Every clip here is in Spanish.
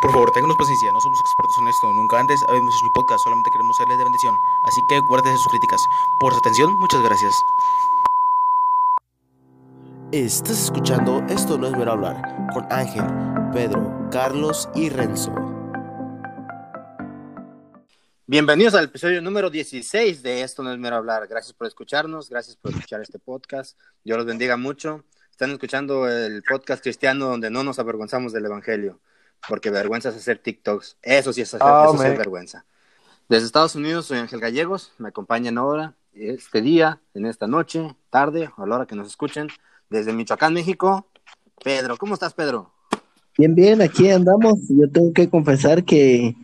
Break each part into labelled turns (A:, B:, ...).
A: Por favor, ténganos paciencia, no somos expertos en esto, nunca antes habíamos hecho un podcast, solamente queremos serles de bendición. Así que guárdese sus críticas. Por su atención, muchas gracias.
B: Estás escuchando Esto no es ver hablar con Ángel, Pedro, Carlos y Renzo.
C: Bienvenidos al episodio número 16 de Esto no es mero hablar. Gracias por escucharnos, gracias por escuchar este podcast. Dios los bendiga mucho. Están escuchando el podcast cristiano donde no nos avergonzamos del evangelio, porque vergüenza es hacer TikToks. Eso sí es hacer
D: Oh,
C: eso sí es
D: man.
C: vergüenza. Desde Estados Unidos soy Ángel Gallegos, me acompañan ahora este día, en esta noche, tarde, o a la hora que nos escuchen, desde Michoacán, México. Pedro, ¿cómo estás, Pedro?
D: Bien, bien, aquí andamos. Yo tengo que confesar que,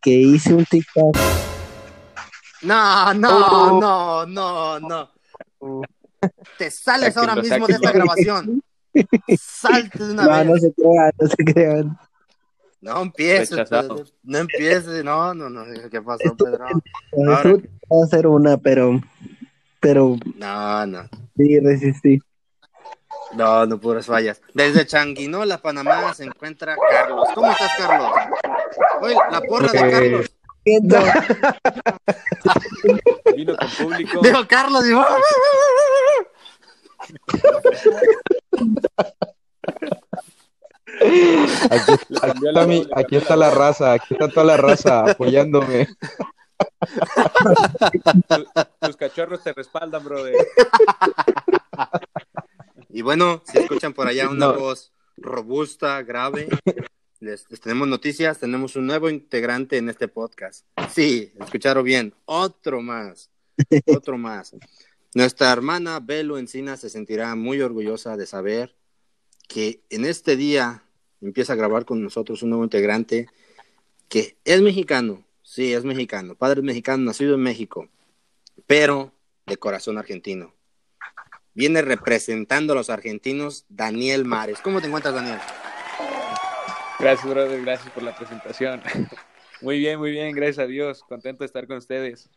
D: que hice un TikTok.
C: No, no, no, no, no. Te sales ahora mismo de esta grabación. Salte de una
D: No,
C: vez.
D: no se crean, no se crean.
C: No empieces. Pedro. no empieces, no, no, no, ¿qué pasó, Pedro?
D: No,
C: Ahora
D: va a ser una, pero, pero
C: No, no,
D: sí resistí.
C: no, no puras fallas. Desde Changuinola, Panamá, se encuentra Carlos. ¿Cómo estás, Carlos? Oye, la porra de
D: Eh,
C: Carlos.
D: Siento-
E: Vino con público.
C: Digo, Carlos, digo,
F: Aquí, está mi- aquí
E: la
F: raza, aquí está toda la raza apoyándome.
E: Tu- Tus cachorros te respaldan, brother.
C: Y bueno, si escuchan por allá una
F: No.
C: voz robusta, grave, les, les tenemos noticias, tenemos un nuevo integrante en este podcast. Sí, escucharon bien, otro más, otro más. Nuestra hermana Belo Encina se sentirá muy orgullosa de saber que en este día empieza a grabar con nosotros un nuevo integrante que es mexicano, sí, es mexicano, padre mexicano, nacido en México, pero de corazón argentino viene representando a los argentinos Daniel Mares. ¿Cómo te encuentras, Daniel?
E: Gracias, brother. Gracias por la presentación. Muy bien, muy bien. Gracias a Dios. Contento de estar con ustedes.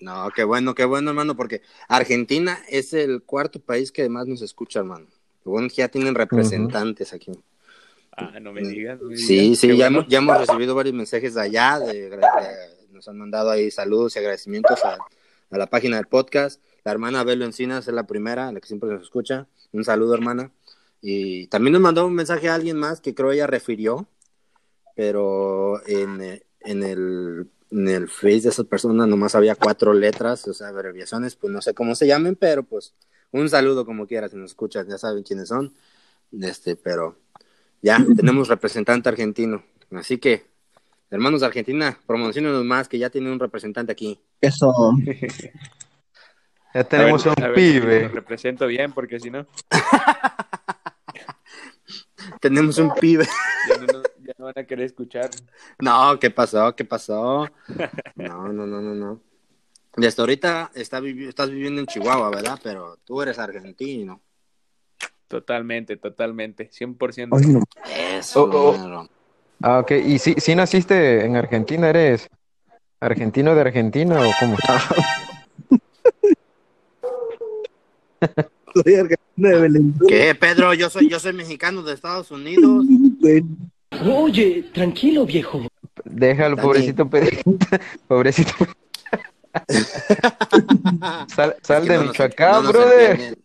C: No, qué bueno, qué bueno, hermano, porque Argentina es el cuarto país que más nos escucha, hermano. Bueno ya tienen representantes aquí.
E: Ah, no me digas. no me
C: Sí,
E: digas.
C: sí, ya,
E: bueno.
C: hemos, ya hemos recibido varios mensajes de allá, de, de- nos han mandado ahí saludos y agradecimientos a, a la página del podcast. La hermana Belo Encinas es la primera, la que siempre nos escucha. Un saludo, hermana. Y también nos mandó un mensaje a alguien más que creo ella refirió, pero en, eh, en el, en el face de esa persona nomás había cuatro letras, o sea, abreviaciones, pues no sé cómo se llamen, pero pues un saludo como quieras, si nos escuchan, ya saben quiénes son. Este, pero ya tenemos representante argentino. Así que, hermanos de Argentina, promocionenos más, que ya tienen un representante aquí.
D: Eso.
F: Ya tenemos
E: A ver-
F: un
E: a ver si
F: pibe.
E: Lo represento bien, porque si no,
C: Tenemos un pibe.
E: ya no, no- ya no van a querer escuchar.
C: No, ¿qué pasó? ¿Qué pasó? No, no, no, no, no. Desde ahorita está vivi- estás viviendo en Chihuahua, ¿verdad? Pero tú eres argentino.
E: Totalmente, totalmente. 100%.
D: Ay, no.
C: Eso,
F: Oh, oh. Ah, ok. ¿Y si, si naciste en Argentina? ¿Eres argentino de Argentina o cómo?
D: Soy argentino de Belén.
C: ¿Qué, Pedro? Yo soy, yo soy mexicano de Estados Unidos.
G: Oye, tranquilo, viejo.
F: Déjalo,
C: Dani.
F: pobrecito Pedrito. Pobrecito. Sal, sal
C: Es que
F: de
C: no
F: Michoacán,
C: no
F: brother.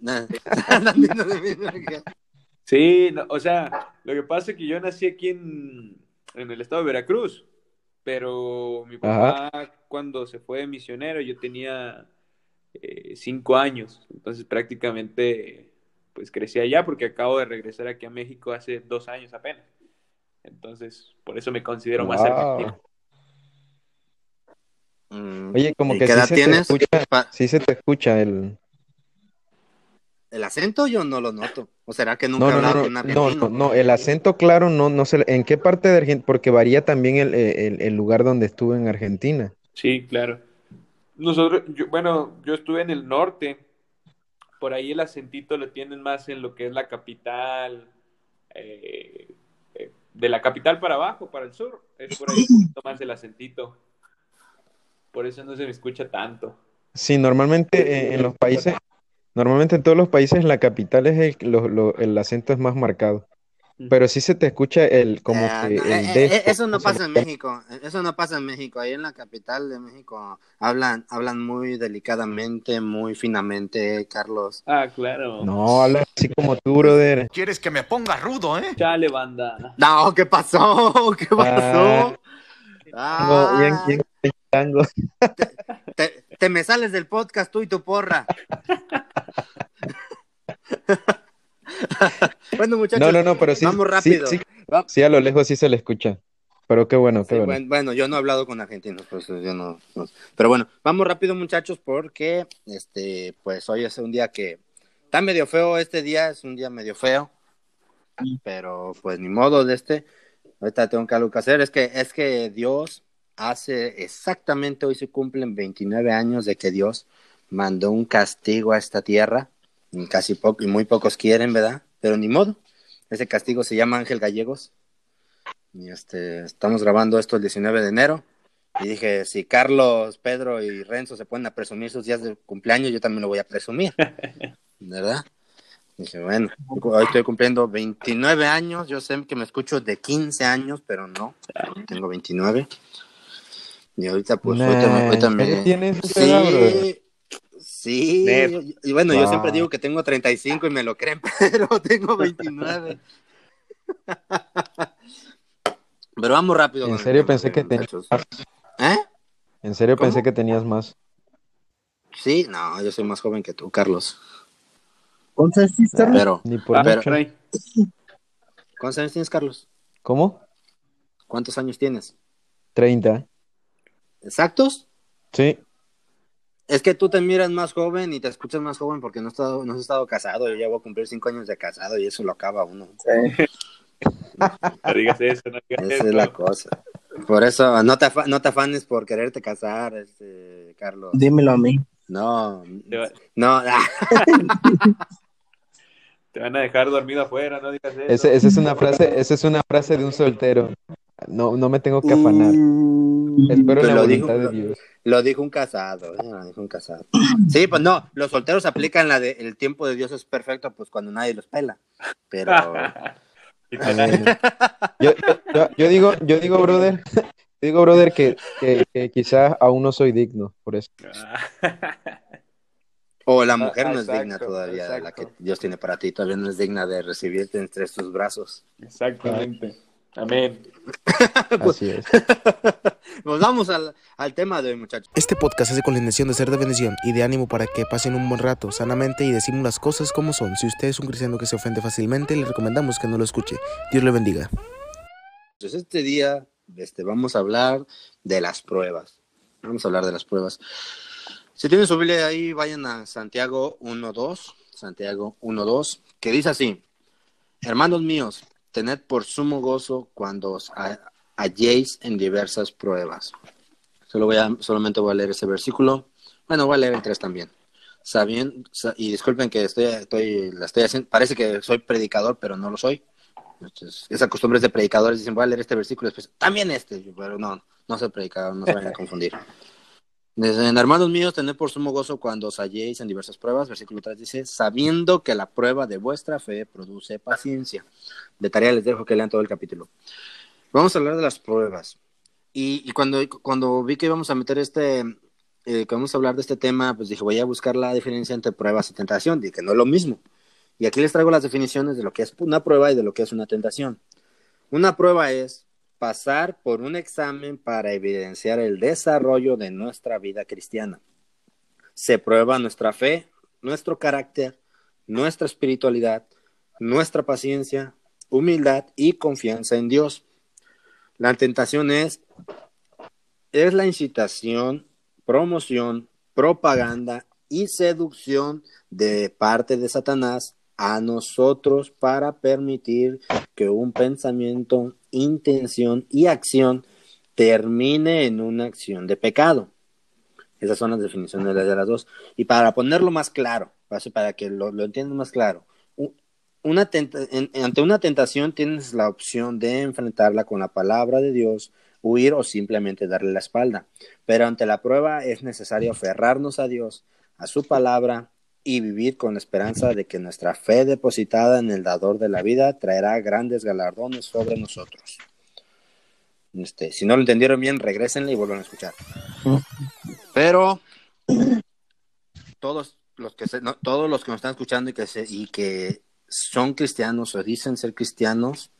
E: Sí, no, o sea, lo que pasa es que yo nací aquí en, en el estado de Veracruz, pero mi papá cuando se fue de misionero yo tenía eh, cinco años, entonces prácticamente pues crecí allá porque acabo de regresar aquí a México hace dos años apenas, entonces por eso me considero más argentino.
C: Mm,
F: Oye, como
C: ¿y
F: que sí se te escucha,
C: Pa-
F: sí se te escucha el...
C: El acento yo no lo noto. ¿O será que nunca
F: No,
C: he
F: no, no,
C: hablado
F: no,
C: con un
F: no,
C: argentino?
F: no, no, el acento claro no, no sé, ¿en qué parte de Argentina? Porque varía también el, el, el lugar donde estuve en Argentina.
E: Sí, claro. Nosotros, yo, bueno, yo estuve en el norte, por ahí el acentito lo tienen más en lo que es la capital, eh, eh, de la capital para abajo, para el sur, es por ahí un poquito más el acentito. Por eso no se me escucha tanto.
F: Sí, normalmente eh, en los países, normalmente en todos los países la capital es el, lo- lo- el acento es más marcado. Pero sí se te escucha el como
C: Ah,
F: que
C: no,
F: el
C: eh,
F: de
C: eh, eso no
F: ¿cómo se
C: pasa en? México, eso no pasa en México. Ahí en la capital de México hablan, hablan muy delicadamente, muy finamente, Carlos.
E: Ah, claro.
F: No, habla así como tú, brother.
A: Quieres que me ponga rudo, ¿eh?
E: Chale, banda.
C: No, ¿qué pasó? ¿Qué pasó?
F: Tango, bien,
C: Ah,
F: bien, bien tango.
C: te, te me sales del podcast tú y tu porra. bueno, muchachos,
F: No, no, no, pero sí,
C: vamos rápido.
F: sí, a lo lejos sí se le escucha. Pero qué bueno, qué
C: Sí,
F: bueno.
C: bueno, bueno, yo no he hablado con argentinos, pues yo no, no- Pero bueno, vamos rápido, muchachos, porque este, pues hoy es un día que está medio feo. Este día es un día medio feo, pero pues ni modo de este. Ahorita tengo que algo que hacer. Es que es que Dios hace exactamente hoy se cumplen 29 años de que Dios mandó un castigo a esta tierra. Y casi poco y muy pocos quieren, ¿verdad? Pero ni modo. Ese castigo se llama Ángel Gallegos. Y este, estamos grabando esto el 19 de enero. Y dije, si Carlos, Pedro y Renzo se ponen a presumir sus días de cumpleaños, yo también lo voy a presumir. ¿Verdad? Dije, bueno, hoy estoy cumpliendo 29 años. Yo sé que me escucho de 15 años, pero no. Tengo 29. Y ahorita, pues,
F: Nah,
C: ahorita, me- ahorita
F: ¿en
C: me.
F: tienes?
C: Sí. Sí, y bueno, yo siempre digo que tengo 35 y me lo creen, pero tengo 29. Pero vamos rápido.
F: En serio pensé que tenías
C: ¿Eh?
F: En serio
C: ¿Cómo?
F: pensé que tenías más.
C: Sí, no, yo soy más joven que tú, Carlos.
D: ¿Cuántos años tienes, Carlos?
C: Pero,
F: Ni por
C: pero-. ¿cuántos años tienes, Carlos?
F: ¿Cómo?
C: ¿Cuántos años tienes?
F: 30.
C: ¿Exactos?
F: Sí.
C: Es que tú te miras más joven y te escuchas más joven porque no has estado, no has estado casado. Yo ya voy a cumplir cinco años de casado y eso lo acaba uno.
E: No digas eso, no digas
C: Esa
E: eso.
C: es la cosa. Por eso, no te, afa- no te afanes por quererte casar, este, Carlos.
D: Dímelo a mí.
C: No,
E: Te, va-
C: no,
E: te van a dejar dormido afuera, no digas eso.
F: Ese- esa es una frase, esa es una frase de un soltero. No, no me tengo que afanar. Espero
C: Pero
F: la
C: lo
F: voluntad
C: dijo-
F: de Dios.
C: lo dijo un casado, eh, lo dijo un casado. Sí, pues no, los solteros aplican la de el tiempo de Dios es perfecto, pues cuando nadie los pela. Pero.
F: Yo, yo- yo- yo digo, yo digo, brother, yo digo, brother, que, que, que quizás aún no soy digno, por eso.
C: o la mujer no es
F: exacto,
C: digna todavía, la
F: exacto.
C: que Dios tiene para ti, todavía no es digna de recibirte entre sus brazos.
E: Exactamente. Amén.
F: Así es.
C: Nos vamos al, al tema de hoy, muchachos.
B: Este podcast hace con la intención de ser de bendición y de ánimo para que pasen un buen rato sanamente y decimos las cosas como son. Si usted es un cristiano que se ofende fácilmente, le recomendamos que no lo escuche. Dios le bendiga.
C: Entonces, este día este, vamos a hablar de las pruebas. Vamos a hablar de las pruebas. Si tienen su Biblia ahí, vayan a Santiago 1.2. Santiago 1.2, que dice así: Hermanos míos, tened por sumo gozo cuando os ha- halléis en diversas pruebas. Solo voy a, solamente voy a leer ese versículo. Bueno, voy a leer el 3 también. Sabiendo, sa- y disculpen que estoy, estoy, la estoy haciendo, parece que soy predicador, pero no lo soy. Entonces, esa de predicadores, dicen, voy a leer este versículo, después, también este, pero no, no soy predicador, no se vayan a confundir. Dicen, hermanos míos, tened por sumo gozo cuando os halléis en diversas pruebas, versículo 3 dice, sabiendo que la prueba de vuestra fe produce paciencia. De tarea les dejo que lean todo el capítulo. Vamos a hablar de las pruebas. Y, y cuando, cuando vi que íbamos a meter este, eh, que vamos a hablar de este tema, pues dije, voy a buscar la diferencia entre pruebas y tentación, dije que no es lo mismo. Y aquí les traigo las definiciones de lo que es una prueba y de lo que es una tentación. Una prueba es pasar por un examen para evidenciar el desarrollo de nuestra vida cristiana. Se prueba nuestra fe, nuestro carácter, nuestra espiritualidad, nuestra paciencia, humildad y confianza en Dios. La tentación es, es la incitación, promoción, propaganda y seducción de parte de Satanás a nosotros para permitir que un pensamiento, intención y acción termine en una acción de pecado. Esas son las definiciones de las dos. Y para ponerlo más claro, para que lo, lo entiendan más claro, ante una tentación tienes la opción de enfrentarla con la palabra de Dios, huir o simplemente darle la espalda. Pero ante la prueba es necesario aferrarnos a Dios, a su palabra y vivir con la esperanza de que nuestra fe depositada en el dador de la vida traerá grandes galardones sobre nosotros. Este, si no lo entendieron bien, regresenle y vuelvan a escuchar. Pero todos los que no, todos los que nos están escuchando y que y que son cristianos o dicen ser cristianos,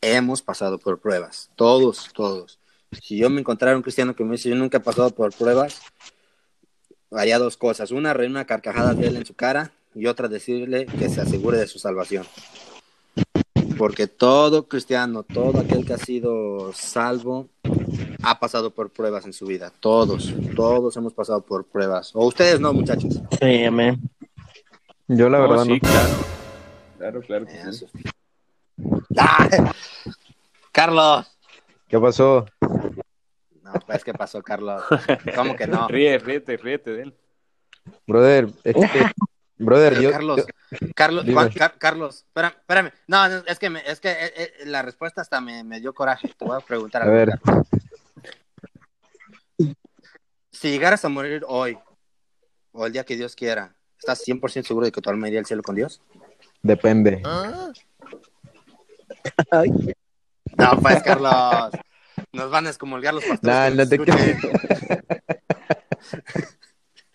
C: hemos pasado por pruebas. Todos, todos. Si yo me encontrara un cristiano que me dice yo nunca he pasado por pruebas, haría dos cosas. Una, reír una carcajada de él en su cara y otra, decirle que se asegure de su salvación. Porque todo cristiano, todo aquel que ha sido salvo, ha pasado por pruebas en su vida. Todos, todos hemos pasado por pruebas. O ustedes no, muchachos.
D: Sí, amén.
F: Yo la
E: No,
F: verdad
E: sí,
F: no.
E: claro. Claro, claro que sí.
C: ¡Ah! Carlos.
F: ¿Qué pasó?
C: No, pues, ¿qué pasó, Carlos? ¿Cómo que no?
E: Ríe, ríete, ríete de él.
F: Brother, es que, brother, yo,
C: Carlos,
F: yo-
C: Carlos,
F: Dime.
C: Juan- Car- Carlos, espérame, espérame. No, no, es que, me- es que eh, eh, la respuesta hasta me, me dio coraje. Te voy a preguntar
F: a
C: algo,
F: ver,
C: Carlos. Si llegaras a morir hoy, o el día que Dios quiera, ¿estás 100% seguro de que tu alma iría al cielo con Dios?
F: depende.
D: Ay,
C: No, pues, Carlos. Nos van a excomulgar los pastores.
F: Nah,
C: que
F: no
C: nos
F: te
C: escuchen.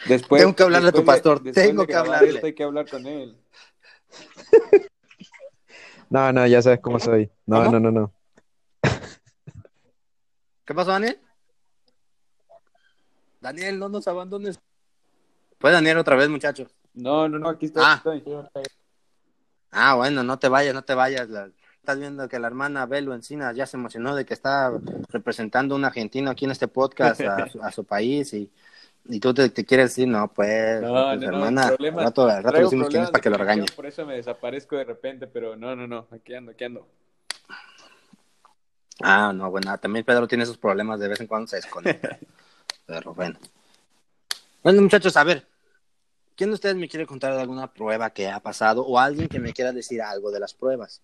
E: Después,
C: Tengo que hablarle a tu
E: de-
C: pastor, tengo
E: de
C: que hablarle.
E: esto hay que hablar con él.
F: No, no, ya sabes cómo soy. No,
C: ¿Cómo?
F: no, no, no.
C: ¿Qué pasó, Daniel? Daniel, no nos abandones. Pues Daniel otra vez, muchachos.
E: No, no, no, aquí estoy.
C: Ah.
E: aquí estoy.
C: Ah, bueno, no te vayas, no te vayas. La- Estás viendo que la hermana Belo Encina ya se emocionó de que está representando a un argentino aquí en este podcast a, su- a su país y, y tú te, te quieres decir, no, pues,
E: No,
C: pues,
E: no, no,
C: hermana, al rato, al rato decimos quién es para que lo regañe.
E: Por eso me desaparezco de repente, pero no, no, no, aquí ando, aquí ando.
C: Ah, no, bueno, también Pedro tiene esos problemas, de vez en cuando se desconecta. Pero bueno. Bueno, muchachos, a ver, ¿quién de ustedes me quiere contar de alguna prueba que ha pasado o alguien que me quiera decir algo de las pruebas?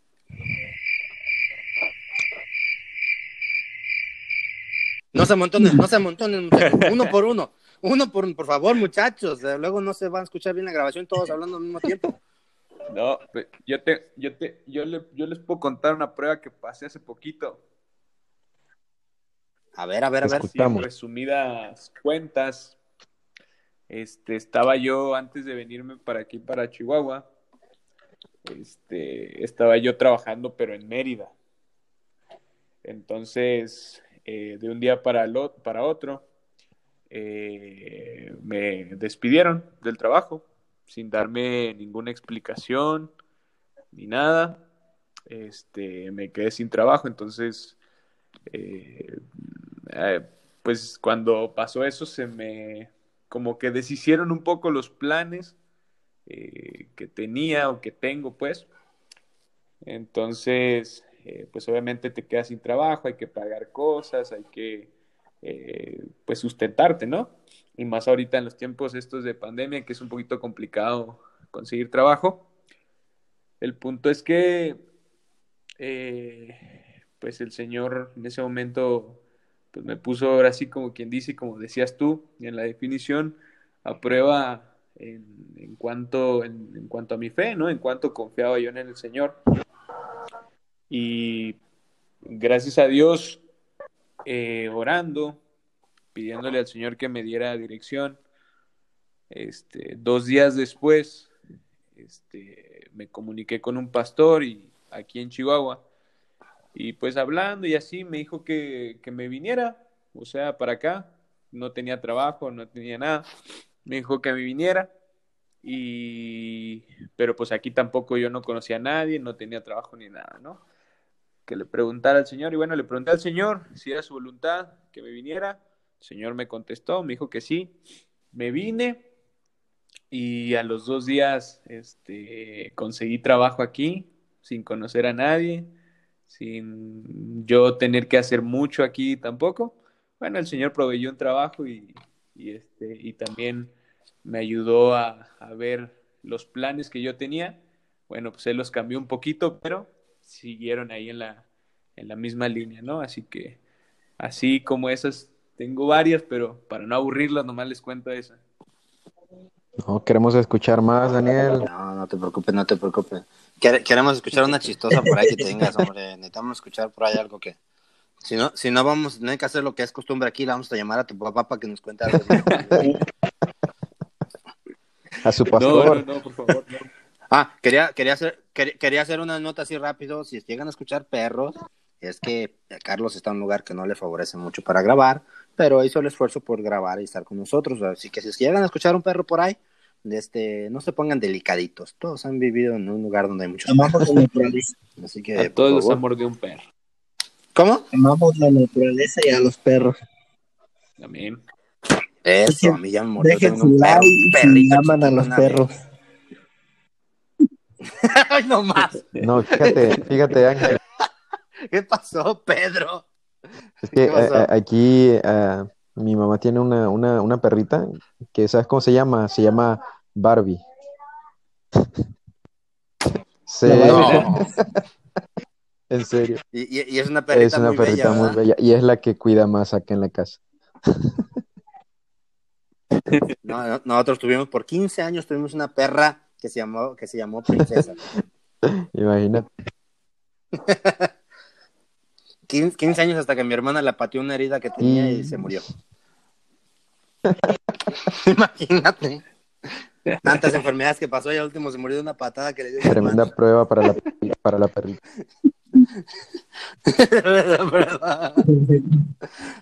C: No se amontonen, no se amontonen, muchachos. Uno por uno. Uno por por favor, muchachos. Eh, Luego no se van a escuchar bien la grabación todos hablando al mismo tiempo.
E: No, yo te, yo te, yo le, yo les puedo contar una prueba que pasé hace poquito.
C: A ver, a ver, a ver.
E: Sí, en resumidas cuentas, este, estaba yo antes de venirme para aquí, para Chihuahua, este, estaba yo trabajando, pero en Mérida. Entonces, eh, de un día para, el para otro, eh, me despidieron del trabajo sin darme ninguna explicación ni nada. Este, me quedé sin trabajo, entonces, eh, pues cuando pasó eso se me como que deshicieron un poco los planes que tenía o que tengo, pues. Entonces, eh, pues obviamente te quedas sin trabajo, hay que pagar cosas, hay que, eh, pues, sustentarte, ¿no? Y más ahorita en los tiempos estos de pandemia, que es un poquito complicado conseguir trabajo. El punto es que, eh, pues, el Señor en ese momento, pues, me puso ahora sí como quien dice, como decías tú, en la definición, a prueba en, cuanto, en cuanto a mi fe, ¿no? En cuanto confiaba yo en el Señor. Y gracias a Dios, eh, orando, pidiéndole al Señor que me diera dirección, este, dos días después, este, me comuniqué con un pastor y, aquí en Chihuahua, y pues hablando y así me dijo que, que me viniera, o sea, para acá, no tenía trabajo, no tenía nada, me dijo que me viniera, y pero pues aquí tampoco yo no conocía a nadie, no tenía trabajo ni nada, ¿no? Que le preguntara al Señor, y bueno, le pregunté al Señor si era su voluntad que me viniera, el Señor me contestó, me dijo que sí, me vine, y a los dos días este, conseguí trabajo aquí, sin conocer a nadie, sin yo tener que hacer mucho aquí tampoco. Bueno, el Señor proveyó un trabajo y, y, este, y también me ayudó a, a ver los planes que yo tenía. Bueno, pues Él los cambió un poquito, pero siguieron ahí en la, en la misma línea, ¿no? Así que, así como esas, tengo varias, pero para no aburrirlas, nomás les cuento esa.
F: No, queremos escuchar más, Daniel.
C: No, no te preocupes, no te preocupes. Quere- Queremos escuchar una chistosa por ahí que tengas, hombre. Necesitamos escuchar por ahí algo que. Si no, si no vamos a tener que hacer lo que es costumbre aquí, le vamos a llamar a tu papá para que nos cuente algo.
F: A su
E: No,
F: pastor.
E: no, no, por favor. no.
C: Ah, quería, quería, hacer, quer- quería hacer una nota así rápido. Si llegan a escuchar perros, es que Carlos está en un lugar que no le favorece mucho para grabar, pero hizo el esfuerzo por grabar y estar con nosotros. Así que si llegan a escuchar un perro por ahí, este, no se pongan delicaditos. Todos han vivido en un lugar donde hay muchos
D: Amamos
C: perros.
D: la naturaleza.
C: Así que,
E: A todos los ha mordido un perro.
C: ¿Cómo?
D: Amamos la naturaleza y a los perros.
E: También.
C: Eso, a mí ya me mordió
D: Dejen su
C: un perro,
D: like si aman a los perros.
C: vez. Ay, no más.
F: No, fíjate, fíjate, Ángel.
C: ¿Qué pasó, Pedro?
F: Es que a- a- aquí ah, mi mamá tiene una, una, una perrita que, ¿sabes cómo se llama? Se llama Barbie. Sí.
C: No.
F: en serio.
C: Y, y- y es una perrita
F: Es una
C: muy
F: perrita
C: bella,
F: muy bella y es la que cuida más acá en la casa.
C: No, no, nosotros tuvimos por 15 años tuvimos una perra que se llamó que se llamó Princesa.
F: Imagínate.
C: 15, 15 años hasta que mi hermana la pateó una herida que tenía y se murió. Imagínate. Tantas enfermedades que pasó y al último se murió de una patada que le dio
F: Tremenda
C: hermana.
F: prueba para la, para la perrita.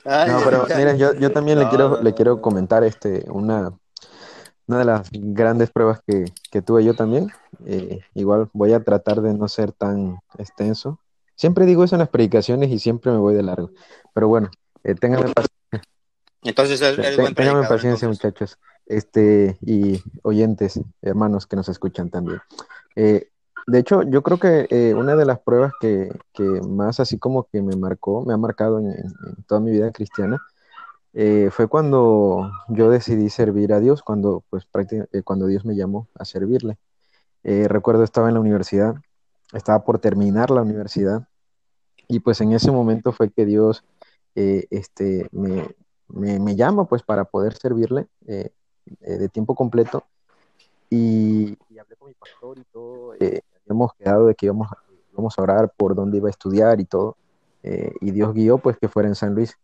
C: Ay,
F: No, pero miren, yo, yo también le quiero,
C: no,
F: le quiero comentar este, una, una de las grandes pruebas que, que tuve yo también. Eh, igual voy a tratar de no ser tan extenso. Siempre digo eso en las predicaciones y siempre me voy de largo. Pero bueno, eh, ténganme paciencia.
C: Entonces él es buen
F: Ténganme paciencia,
C: entonces.
F: muchachos. Este, y oyentes, hermanos que nos escuchan también. Eh, de hecho, yo creo que eh, una de las pruebas que, que más así como que me marcó, me ha marcado en- en toda mi vida cristiana, eh, fue cuando yo decidí servir a Dios, cuando, pues, eh, cuando Dios me llamó a servirle. Eh, recuerdo estaba en la universidad, estaba por terminar la universidad, y pues en ese momento fue que Dios eh, este, me, me, me llama pues para poder servirle eh, de tiempo completo. Y, y hablé con mi pastor y todo. habíamos quedado de que íbamos íbamos a orar por dónde iba a estudiar y todo. y Dios guió pues que fuera en San Luis.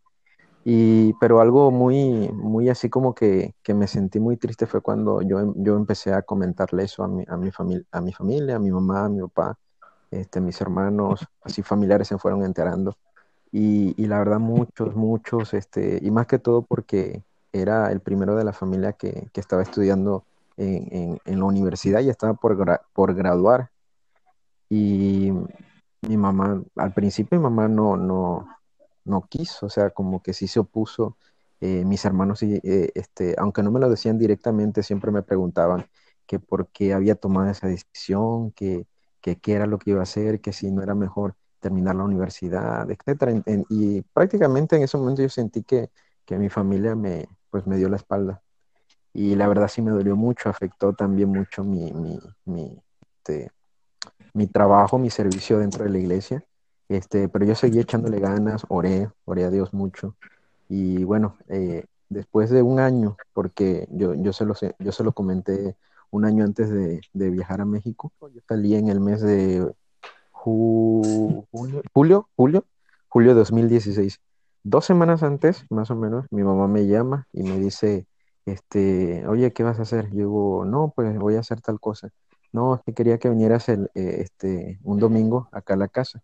F: Y, pero algo muy, muy así como que, que me sentí muy triste fue cuando yo, em- yo empecé a comentarle eso a mi, a mi, a mi familia, a mi mamá, a mi papá, este, mis hermanos, así familiares se fueron enterando. Y, y la verdad muchos, muchos, este, y más que todo porque era el primero de la familia que, que estaba estudiando en, en- en la universidad y estaba por, gra- por graduar. Y mi mamá, al principio mi mamá no, no, no quiso, o sea, como que sí se opuso. Eh, mis hermanos, eh, este, aunque no me lo decían directamente, siempre me preguntaban que por qué había tomado esa decisión, que, qué era lo que iba a hacer, que si no era mejor terminar la universidad, en- y prácticamente en ese momento yo sentí que, que mi familia me, pues me dio la espalda. Y la verdad sí me dolió mucho, afectó también mucho mi, mi, mi, este, mi trabajo, mi servicio dentro de la iglesia. Este, pero yo seguí echándole ganas, oré, oré a Dios mucho. Y bueno, eh, después de un año, porque yo, yo, se lo, yo se lo comenté un año antes de, de viajar a México, yo salí en el mes de ju- julio, julio, julio de 2016. Dos semanas antes, más o menos, mi mamá me llama y me dice, este, oye, ¿qué vas a hacer? Yo digo, no, pues voy a hacer tal cosa. No, es que quería que vinieras el, eh, este, un domingo acá a la casa.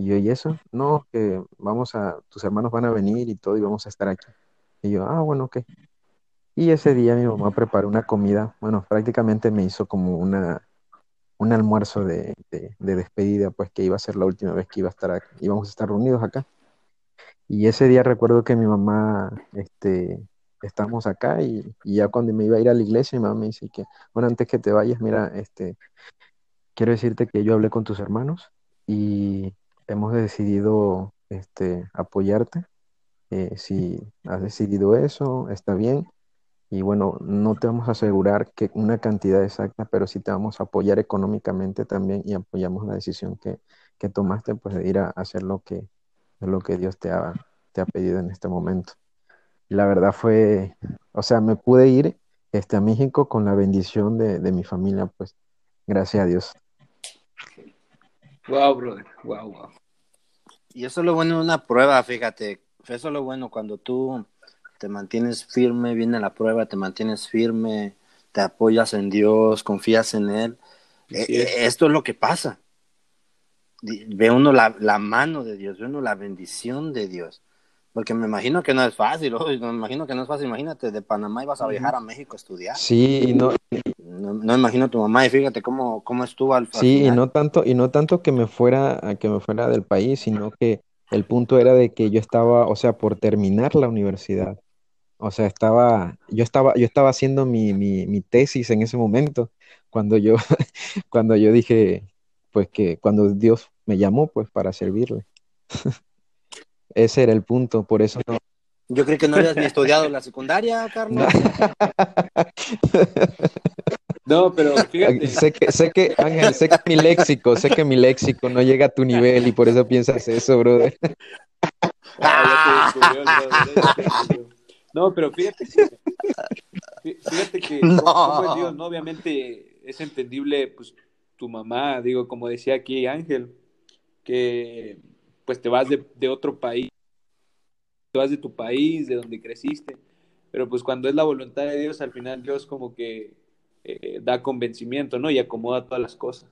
F: Y yo, ¿y eso? No, que vamos a, tus hermanos van a venir y todo y vamos a estar aquí. Y yo, ah, bueno, ok. Y ese día mi mamá preparó una comida, bueno, prácticamente me hizo como una, un almuerzo de, de, de despedida, pues que iba a ser la última vez que iba a estar aquí, íbamos a estar reunidos acá. Y ese día recuerdo que mi mamá, este, estábamos acá y, y ya cuando me iba a ir a la iglesia, mi mamá me dice que, bueno, antes que te vayas, mira, este, quiero decirte que yo hablé con tus hermanos y hemos decidido, este, apoyarte. Eh, si has decidido eso, está bien. Y bueno, no te vamos a asegurar que una cantidad exacta, pero sí te vamos a apoyar económicamente también y apoyamos la decisión que, tomaste, pues de ir a hacer lo que, lo que Dios te ha, te ha pedido en este momento. La verdad fue, o sea, me pude ir este, a México con la bendición de, de mi familia, pues, gracias a Dios.
E: Wow, brother. Wow, wow.
C: Y eso es lo bueno de una prueba, fíjate. Eso es lo bueno cuando tú te mantienes firme, viene la prueba, te mantienes firme, te apoyas en Dios, confías en Él. Eh, esto es lo que pasa. Ve uno la, la mano de Dios, ve uno la bendición de Dios. Porque me imagino que no es fácil, oye, me imagino que no es fácil. Imagínate, de Panamá ibas a viajar a México a estudiar.
F: Sí, y no,
C: No, no imagino a tu mamá y fíjate cómo, cómo estuvo al,
F: sí, y no tanto, y no tanto que me fuera, que me fuera del país, sino que el punto era de que yo estaba, o sea, por terminar la universidad. O sea, estaba, yo estaba, yo estaba haciendo mi, mi, mi tesis en ese momento, cuando yo, cuando yo dije, pues que cuando Dios me llamó, pues para servirle. Ese era el punto, por eso no.
C: Yo creí que no habías ni estudiado la secundaria, Carlos.
E: No, pero fíjate.
F: Sé que, sé que, Ángel, sé que mi léxico, sé que mi léxico no llega a tu nivel y por eso piensas eso, brother.
E: Ah, ya te descubrió el brother, ya te descubrió. No, pero fíjate que, fí- fíjate que
C: No.
E: ¿no? Obviamente es entendible, pues, tu mamá, digo, como decía aquí Ángel, que pues te vas de, de otro país, te vas de tu país, de donde creciste, pero pues cuando es la voluntad de Dios, al final Dios como que eh, da convencimiento, ¿no? Y acomoda todas las cosas.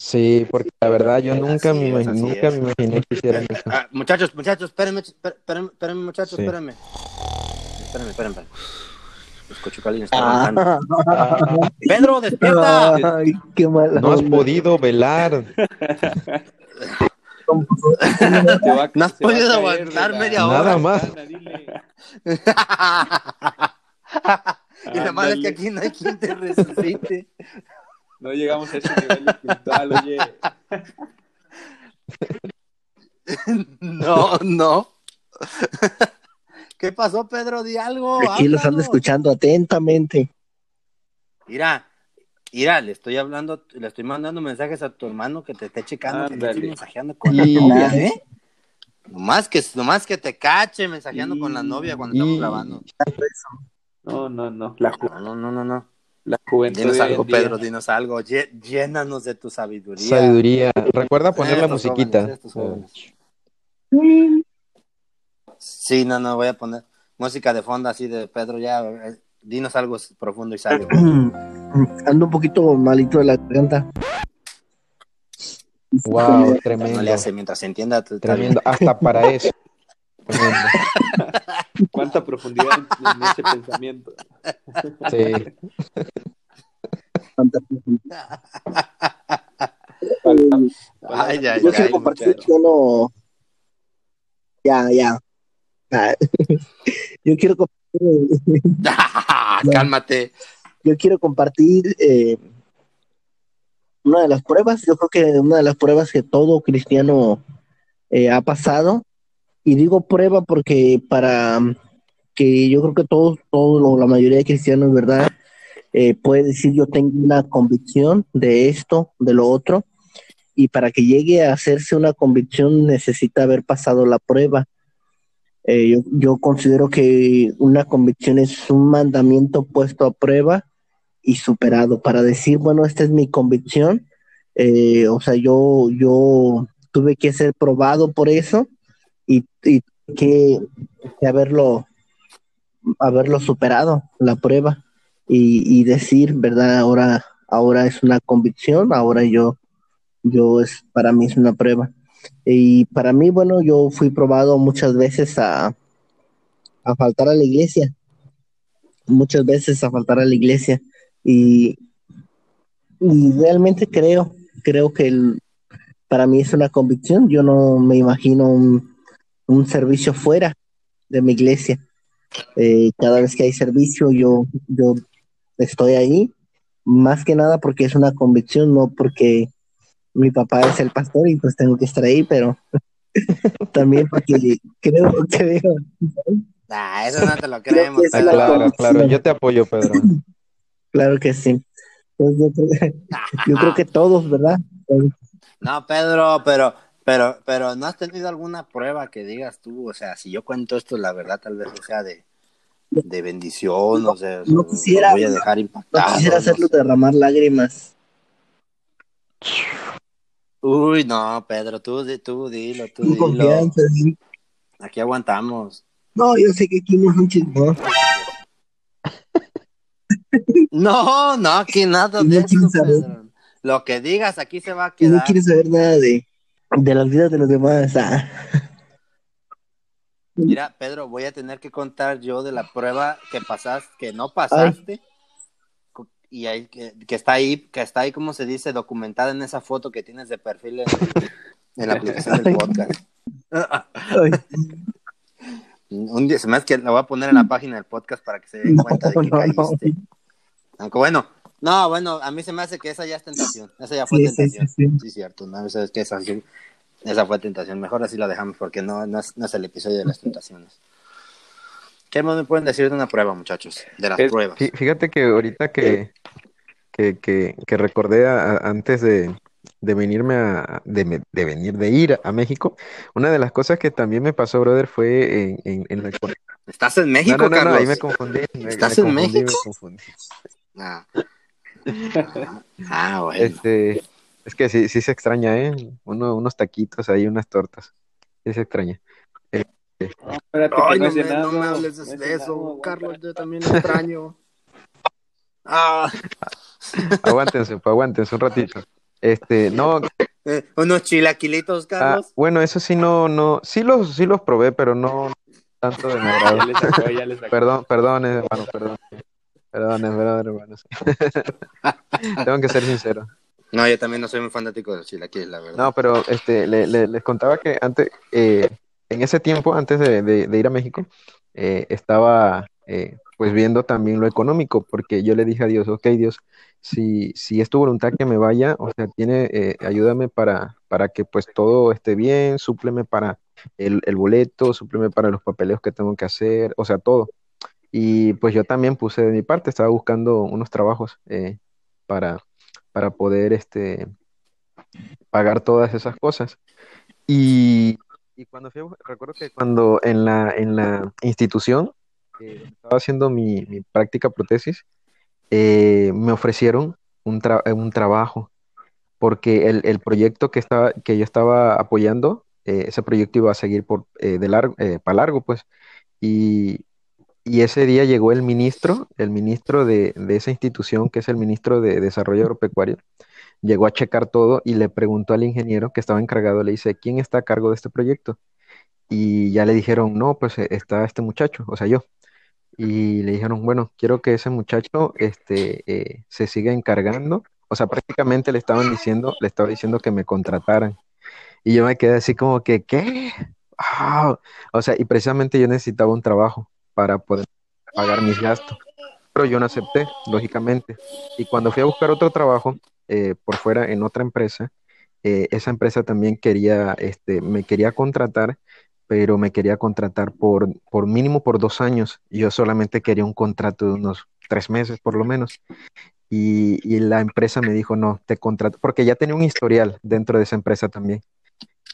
F: Sí, porque la verdad yo nunca
C: Así
F: me,
C: es,
F: nunca me imaginé que hicieran eso.
C: Ah, muchachos, muchachos, espérenme, espérenme, espérenme, muchachos,
F: Sí.
C: espérenme. Espérenme, espérenme. Los cochucalines están
D: Ah,
C: bajando. Pedro, despierta.
D: ay, qué mala
F: No has podido velar.
E: Te va-
C: No has podido aguantar
E: la
C: media
F: hora. Nada más.
C: y la madre es que aquí no hay quien te resucite.
E: No llegamos a ese nivel espiritual, oye.
C: No, no. ¿Qué pasó, Pedro? Di algo.
D: Aquí los ando
C: háblanos.
D: escuchando atentamente.
C: Mira, mira, le estoy hablando, le estoy mandando mensajes a tu hermano que te esté checando, que te esté mensajeando con la novia, ¿eh? Nomás que, nomás que te cache mensajeando con la novia cuando estamos grabando.
E: No, no, no. La, ju-
C: No, no, no, no,
E: la juventud
C: Dinos algo. Pedro, dinos algo. Llénanos de tu sabiduría.
F: Sabiduría. Recuerda poner la musiquita.
C: jóvenes, estos jóvenes. Sí, no, no, voy a poner música de fondo así de Pedro, ya. Dinos algo profundo y sabio.
D: Ando un poquito malito de la garganta.
F: Wow,
C: No le
F: tremendo.
C: hace mientras se entienda.
F: Tremendo. Hasta para eso. Tremendo.
E: Cuánta profundidad en, ese pensamiento.
F: Sí.
C: bien. Ay, ay,
D: Yo
C: ay,
D: quiero compartir que uno. Ya, ya. Yo quiero compartir,
C: Cálmate.
D: yo quiero compartir eh, una de las pruebas. Yo creo que una de las pruebas que todo cristiano eh, ha pasado. Y digo prueba porque para que yo creo que todos, todos la mayoría de cristianos, ¿verdad? Eh, puede decir yo tengo una convicción de esto, de lo otro. Y para que llegue a hacerse una convicción necesita haber pasado la prueba. Eh, yo, yo considero que una convicción es un mandamiento puesto a prueba y superado para decir, bueno, esta es mi convicción. Eh, o sea, yo, yo tuve que ser probado por eso y, y que, haberlo, haberlo superado, la prueba, y, y decir, ¿verdad? Ahora, ahora es una convicción, ahora yo, yo es, para mí es una prueba. Y para mí, bueno, yo fui probado muchas veces a, a faltar a la iglesia, muchas veces a faltar a la iglesia. Y, y realmente creo, creo que para mí es una convicción. Yo no me imagino un, un servicio fuera de mi iglesia. Eh, cada vez que hay servicio, yo, yo estoy ahí, más que nada porque es una convicción, no porque mi papá es el pastor y pues tengo que estar ahí, pero también porque creo, creo,
C: Nah, eso no te lo creemos.
D: que
F: Ah, claro, claro. Yo te apoyo, Pedro.
D: claro que sí. Pues yo, creo, yo creo que todos, ¿verdad?
C: No, Pedro, pero, pero, pero ¿no has tenido alguna prueba que digas tú? O sea, si yo cuento esto, la verdad, tal vez no sea de, de bendición, o sea,
D: No quisiera-
C: voy a dejar
D: No
C: impactados.
D: quisiera
C: no
D: hacerlo
C: sé.
D: derramar lágrimas.
C: Uy, no, Pedro, tú, tú dilo, tú
D: Con
C: dilo.
D: confianza. ¿sí?
C: Aquí aguantamos.
D: No, yo sé que aquí no es un chismón.
C: No, no, aquí nada
D: No
C: de eso,
D: quiero saber.
C: Pedro. Lo que digas aquí se va a
D: Que no
C: quedar.
D: quiere saber nada de, de las vidas de los demás. Ah.
C: Mira, Pedro, voy a tener que contar yo de la prueba que pasaste, que no pasaste, y ahí, que, que está ahí, que está ahí, como se dice, documentada en esa foto que tienes de perfil en, en la aplicación del podcast. Un día, se me hace que la voy a poner en la página del podcast para que se den
D: No,
C: cuenta de que
D: no, no.
C: caíste. Aunque bueno, no, bueno, a mí se me hace que esa ya es tentación. Esa ya fue
D: Sí,
C: tentación.
D: sí, sí.
C: Sí, cierto, no, esa es que esa, esa fue tentación. Mejor así la dejamos porque no, no, es, no es el episodio de las tentaciones. ¿Qué más me pueden decir de una prueba, muchachos? De las
E: Es-
C: pruebas.
F: Fí- Fíjate que ahorita que, que, que, que recordé a- antes de, de venirme a, de, de venir, de ir a México, una de las cosas que también me pasó, brother, fue en, en, en la.
C: ¿Estás en México,
F: no, no, no,
C: Carlos?
F: ahí me confundí, me,
C: ¿Estás
F: me
C: en
F: confundí,
C: México?
F: me confundí.
C: Ah. Ah, bueno.
F: Este, es que sí, sí se extraña, ¿eh? Uno, unos taquitos ahí, unas tortas. Sí se extraña.
E: Espérate
C: Ay,
E: no
C: no me, no me hables de eso,
E: aguanta.
C: Carlos, yo también lo extraño. Ah,
F: Aguántense, pues aguántense un ratito. Este, no,
C: eh, unos chilaquilitos,
F: ah,
C: Carlos.
F: bueno, eso sí no, no, sí los, sí los probé, pero no tanto de
E: le sacó.
F: Perdón, perdón, hermano, perdón. Perdón, perdón, hermanos. Tengo que ser sincero.
C: No, yo también no soy muy fanático de los chilaquiles, la verdad.
F: No, pero este, le- le- les contaba que antes, eh, en ese tiempo, antes de, ir a México, eh, estaba eh, pues viendo también lo económico, porque yo le dije a Dios, ok, Dios, si, si es tu voluntad que me vaya, o sea, tiene, eh, ayúdame para, para que pues todo esté bien, súpleme para el, boleto, súpleme para los papeleos que tengo que hacer, o sea, todo. Y pues yo también puse de mi parte, estaba buscando unos trabajos para, para poder este, pagar todas esas cosas. Y, y cuando fui, recuerdo que cuando en la, en la institución eh, estaba haciendo mi, mi práctica prótesis, eh, me ofrecieron un, eh, un trabajo, porque el, el proyecto que, estaba, que yo estaba apoyando, ese proyecto iba a seguir por, de largo, para largo, pues. Y, y ese día llegó el ministro, el ministro de, de esa institución, que es el ministro de Desarrollo Agropecuario, llegó a checar todo y le preguntó al ingeniero que estaba encargado, le dice, ¿quién está a cargo de este proyecto? Y ya le dijeron, no, pues eh, está este muchacho, o sea, yo. Y le dijeron, bueno, quiero que ese muchacho este, eh, se siga encargando. O sea, prácticamente le estaban diciendo, le estaba diciendo que me contrataran. Y yo me quedé así como que, ¿qué? Ah, O sea, y precisamente yo necesitaba un trabajo para poder pagar mis gastos. Pero yo no acepté, lógicamente. Y cuando fui a buscar otro trabajo eh, por fuera en otra empresa, eh, esa empresa también quería, este, me quería contratar, pero me quería contratar por, por mínimo por dos años. Yo solamente quería un contrato de unos tres meses por lo menos. Y, y la empresa me dijo, no, te contrato, porque ya tenía un historial dentro de esa empresa también.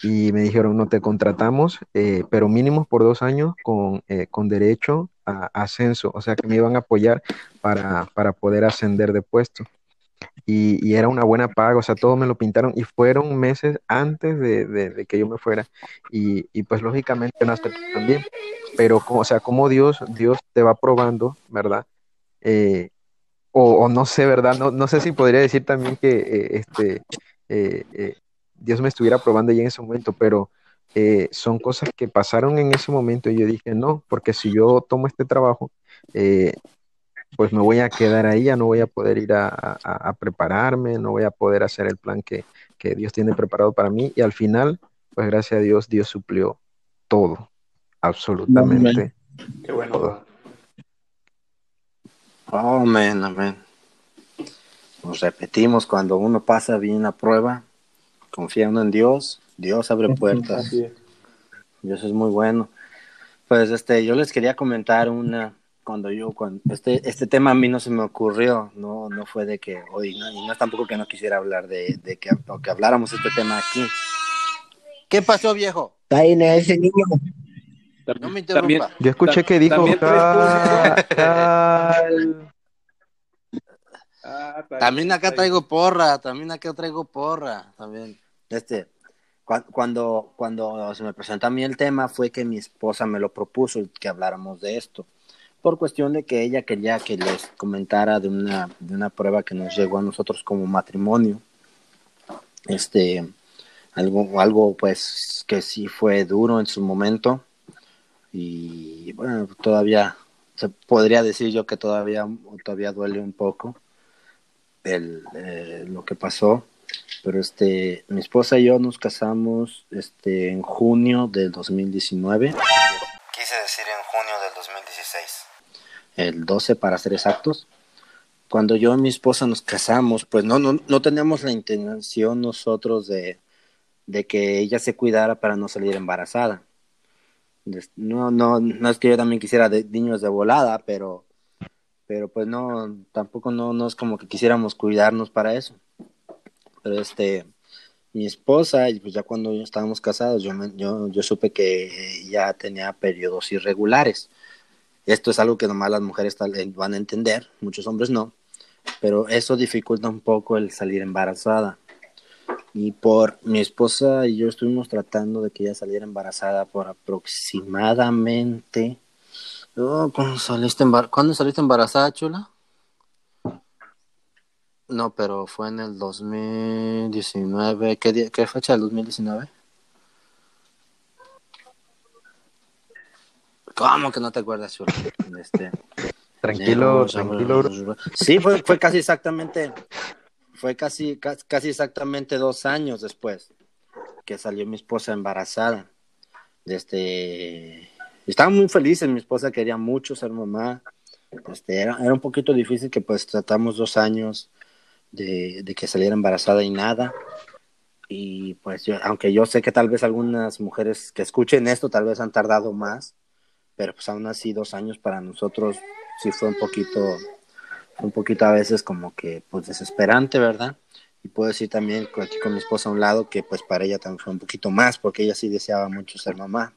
F: Y me dijeron, no, te contratamos, eh, pero mínimo por dos años con, con derecho a ascenso, o sea que me iban a apoyar para, para poder ascender de puesto. Y, y era una buena paga, o sea, todo me lo pintaron y fueron meses antes de, de- de que yo me fuera. Y, y pues lógicamente no acepté también, pero o sea, como Dios, Dios te va probando, ¿verdad? Eh, o, o no sé, ¿verdad? No, no sé si podría decir también que eh, este, eh, eh, Dios me estuviera probando ya en ese momento, pero eh, son cosas que pasaron en ese momento y yo dije, no, porque si yo tomo este trabajo, eh, pues me voy a quedar ahí, ya no voy a poder ir a, a- a prepararme, no voy a poder hacer el plan que, que Dios tiene preparado para mí y al final, pues gracias a Dios, Dios suplió todo, absolutamente
E: Qué bueno.
F: todo.
C: Amén, amén. Nos repetimos, cuando uno pasa bien la prueba, confiando en Dios, Dios abre puertas. Eso es muy bueno. Pues este, yo les quería comentar una, cuando yo, cuando este, este tema a mí no se me ocurrió, no, no fue de que hoy, no, y no es tampoco que no quisiera hablar de, de que, o que habláramos este tema aquí. ¿Qué pasó, viejo?
D: Está en ese niño.
C: No me
E: También-
C: interrumpa.
F: Yo escuché que dijo
E: También
F: "Cal- cal".
E: Ah,
C: También acá traigo porra, también acá traigo porra, también. Este, cua- cuando, cuando se me presentó a mí el tema fue que mi esposa me lo propuso que habláramos de esto, por cuestión de que ella quería que les comentara de una, de una prueba que nos llegó a nosotros como matrimonio. Este, algo, algo pues que sí fue duro en su momento y bueno, todavía se podría decir yo que todavía, todavía duele un poco el, eh, lo que pasó. Pero este, mi esposa y yo nos casamos este, en junio del 2019. Quise decir en junio del 2016. El 12 para ser exactos. Cuando yo y mi esposa nos casamos, pues no, no, no teníamos la intención nosotros de, de que ella se cuidara para no salir embarazada. No, no, no es que yo también quisiera de, niños de volada, pero pero pues no, tampoco no, no es como que quisiéramos cuidarnos para eso. Pero este, mi esposa, pues ya cuando estábamos casados, yo, yo, yo supe que ya tenía periodos irregulares. Esto es algo que nomás las mujeres van a entender, muchos hombres no, pero eso dificulta un poco el salir embarazada. Y por mi esposa y yo estuvimos tratando de que ella saliera embarazada por aproximadamente Oh, ¿cuándo, saliste embar- ¿Cuándo saliste embarazada, chula? No, pero fue en el 2019. ¿Qué, día- qué fecha del 2019? ¿Cómo que no te acuerdas, chula? Este,
F: Tranquilo, tranquilo.
C: Sí, fue, fue casi exactamente, fue casi, ca- casi exactamente dos años después que salió mi esposa embarazada. Este, estaba muy feliz, mi esposa quería mucho ser mamá. Este, era, era un poquito difícil que pues tratamos dos años de, de que saliera embarazada y nada. Y pues yo, aunque yo sé que tal vez algunas mujeres que escuchen esto tal vez han tardado más, pero pues aún así dos años para nosotros sí fue un poquito, un poquito a veces como que pues desesperante, ¿verdad? Y puedo decir también aquí con mi esposa a un lado que pues para ella también fue un poquito más porque ella sí deseaba mucho ser mamá.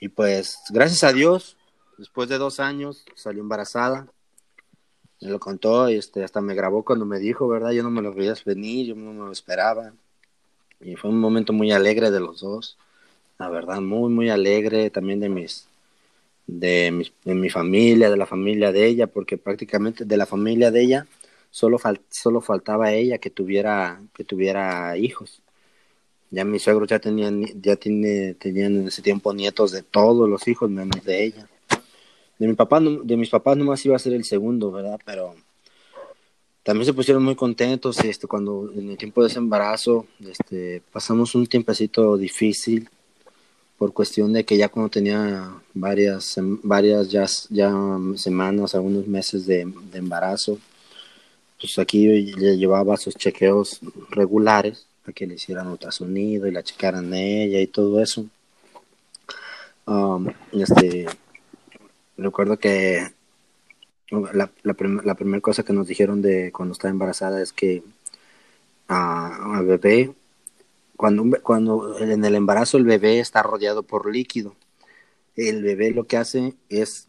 C: Y pues gracias a Dios, después de dos años salió embarazada. Me lo contó y este, hasta me grabó cuando me dijo, ¿verdad? Yo no me lo veía venir, yo no me lo esperaba. Y fue un momento muy alegre de los dos. La verdad, muy, muy alegre también de mis, de mis, de mi familia, de la familia de ella, porque prácticamente de la familia de ella solo, fal- solo faltaba ella que tuviera, que tuviera hijos. Ya mis suegros ya tenían, ya tenían en ese tiempo nietos de todos los hijos, menos de ella. De mi papá, de mis papás nomás iba a ser el segundo, ¿verdad? Pero también se pusieron muy contentos, este, cuando en el tiempo de ese embarazo, este, pasamos un tiempecito difícil por cuestión de que ya cuando tenía varias, varias ya, ya semanas, algunos meses de, embarazo, pues aquí le llevaba sus chequeos regulares para que le hicieran ultrasonido y la checaran ella y todo eso. Um, este, recuerdo que la, la, la primera cosa que nos dijeron de cuando estaba embarazada es que a al bebé, cuando, cuando en el embarazo el bebé está rodeado por líquido, el bebé lo que hace es,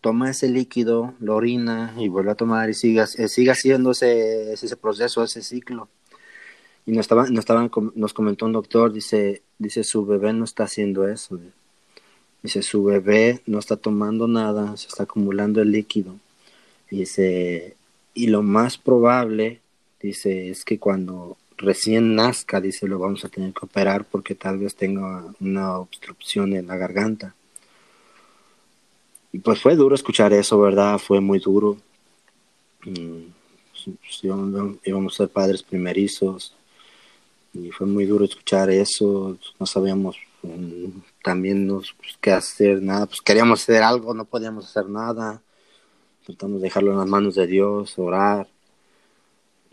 C: toma ese líquido, lo orina y vuelve a tomar y sigue, eh, sigue haciendo ese, ese proceso, ese ciclo. Y nos, estaba, nos, estaban, nos comentó un doctor, dice, dice, su bebé no está haciendo eso. Dice, su bebé no está tomando nada, se está acumulando el líquido. Dice, y lo más probable, dice, es que cuando recién nazca, dice, lo vamos a tener que operar porque tal vez tenga una obstrucción en la garganta. Y pues fue duro escuchar eso, ¿verdad? Fue muy duro. Mm, pues, íbamos a ser padres primerizos y fue muy duro escuchar eso. No sabíamos mm, también pues, qué hacer, nada. Pues queríamos hacer algo, no podíamos hacer nada. Tratamos de dejarlo en las manos de Dios, orar.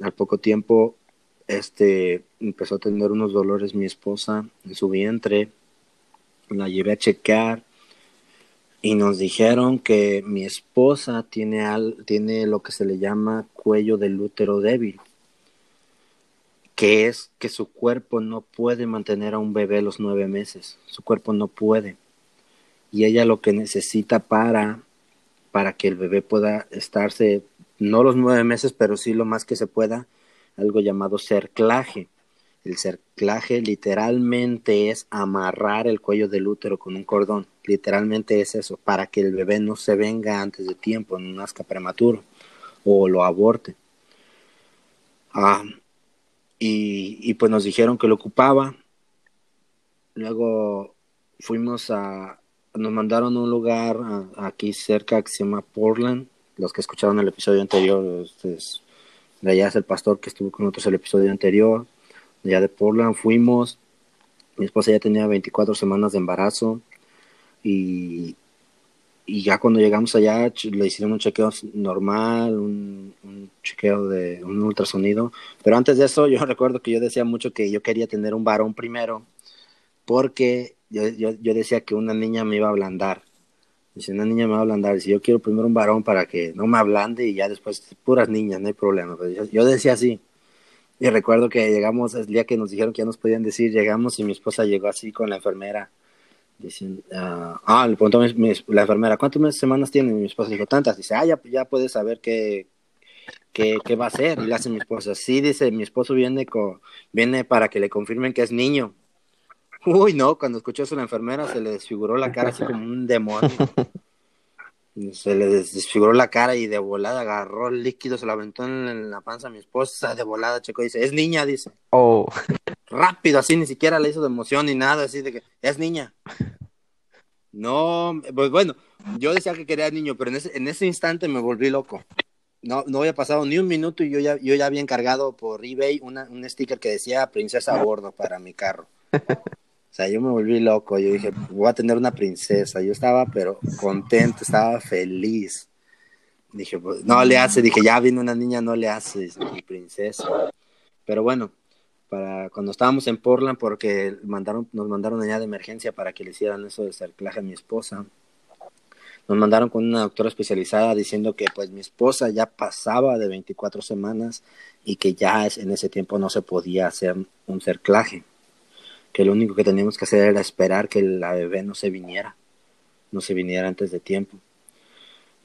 C: Al poco tiempo, este, empezó a tener unos dolores mi esposa en su vientre. La llevé a chequear y nos dijeron que mi esposa tiene, al, tiene lo que se le llama cuello del útero débil, que es que su cuerpo no puede mantener a un bebé los nueve meses, su cuerpo no puede. y ella lo que necesita para, para que el bebé pueda estarse, no los nueve meses, pero sí lo más que se pueda, algo llamado cerclaje. El cerclaje literalmente es amarrar el cuello del útero con un cordón. Literalmente es eso, para que el bebé no se venga antes de tiempo, no nazca prematuro o lo aborte. Ah, y, y pues nos dijeron que lo ocupaba. Luego fuimos a, nos mandaron a un lugar aquí cerca que se llama Portland. Los que escucharon el episodio anterior, ustedes, de allá es el pastor que estuvo con nosotros el episodio anterior. De allá de Portland fuimos. Mi esposa ya tenía 24 semanas de embarazo y, y ya cuando llegamos allá le hicieron un chequeo normal, un, un, chequeo de un ultrasonido. Pero antes de eso yo recuerdo que yo decía mucho que yo quería tener un varón primero porque yo, yo, yo decía que una niña me iba a ablandar. Dice, una niña me va a ablandar. Dice, yo quiero primero un varón para que no me ablande y ya después puras niñas, no hay problema. Pero yo, decía así. Y recuerdo que llegamos, el día que nos dijeron que ya nos podían decir, llegamos y mi esposa llegó así con la enfermera. Dicen, uh, ah, le preguntó la enfermera, ¿cuántas semanas tiene? Y mi esposa dijo, tantas. Dice, ah, ya, ya puedes saber qué, qué, qué va a hacer. Y le hace mi esposa, sí, dice, mi esposo viene, con, viene para que le confirmen que es niño. Uy, no, cuando escuchó eso la enfermera se le desfiguró la cara así como un demonio. Se le desfiguró la cara y de volada agarró el líquido, se lo aventó en la panza a mi esposa, de volada, checo, dice, es niña, dice.
F: Oh.
C: Rápido, así, ni siquiera le hizo de emoción ni nada, así de que, es niña. No, pues bueno, yo decía que quería niño, pero en ese, en ese instante me volví loco. No, no había pasado ni un minuto y yo ya, yo ya había encargado por eBay una, un sticker que decía princesa a bordo para mi carro. O sea, yo me volví loco, yo dije, voy a tener una princesa. Yo estaba, pero contento, estaba feliz. Dije, pues, no le hace, dije, ya viene una niña, no le hace, mi princesa. Pero bueno, para cuando estábamos en Portland, porque mandaron, nos mandaron allá de emergencia para que le hicieran eso de cerclaje a mi esposa. Nos mandaron con una doctora especializada diciendo que pues mi esposa ya pasaba de 24 semanas y que ya en ese tiempo no se podía hacer un cerclaje que lo único que teníamos que hacer era esperar que la bebé no se viniera, no se viniera antes de tiempo.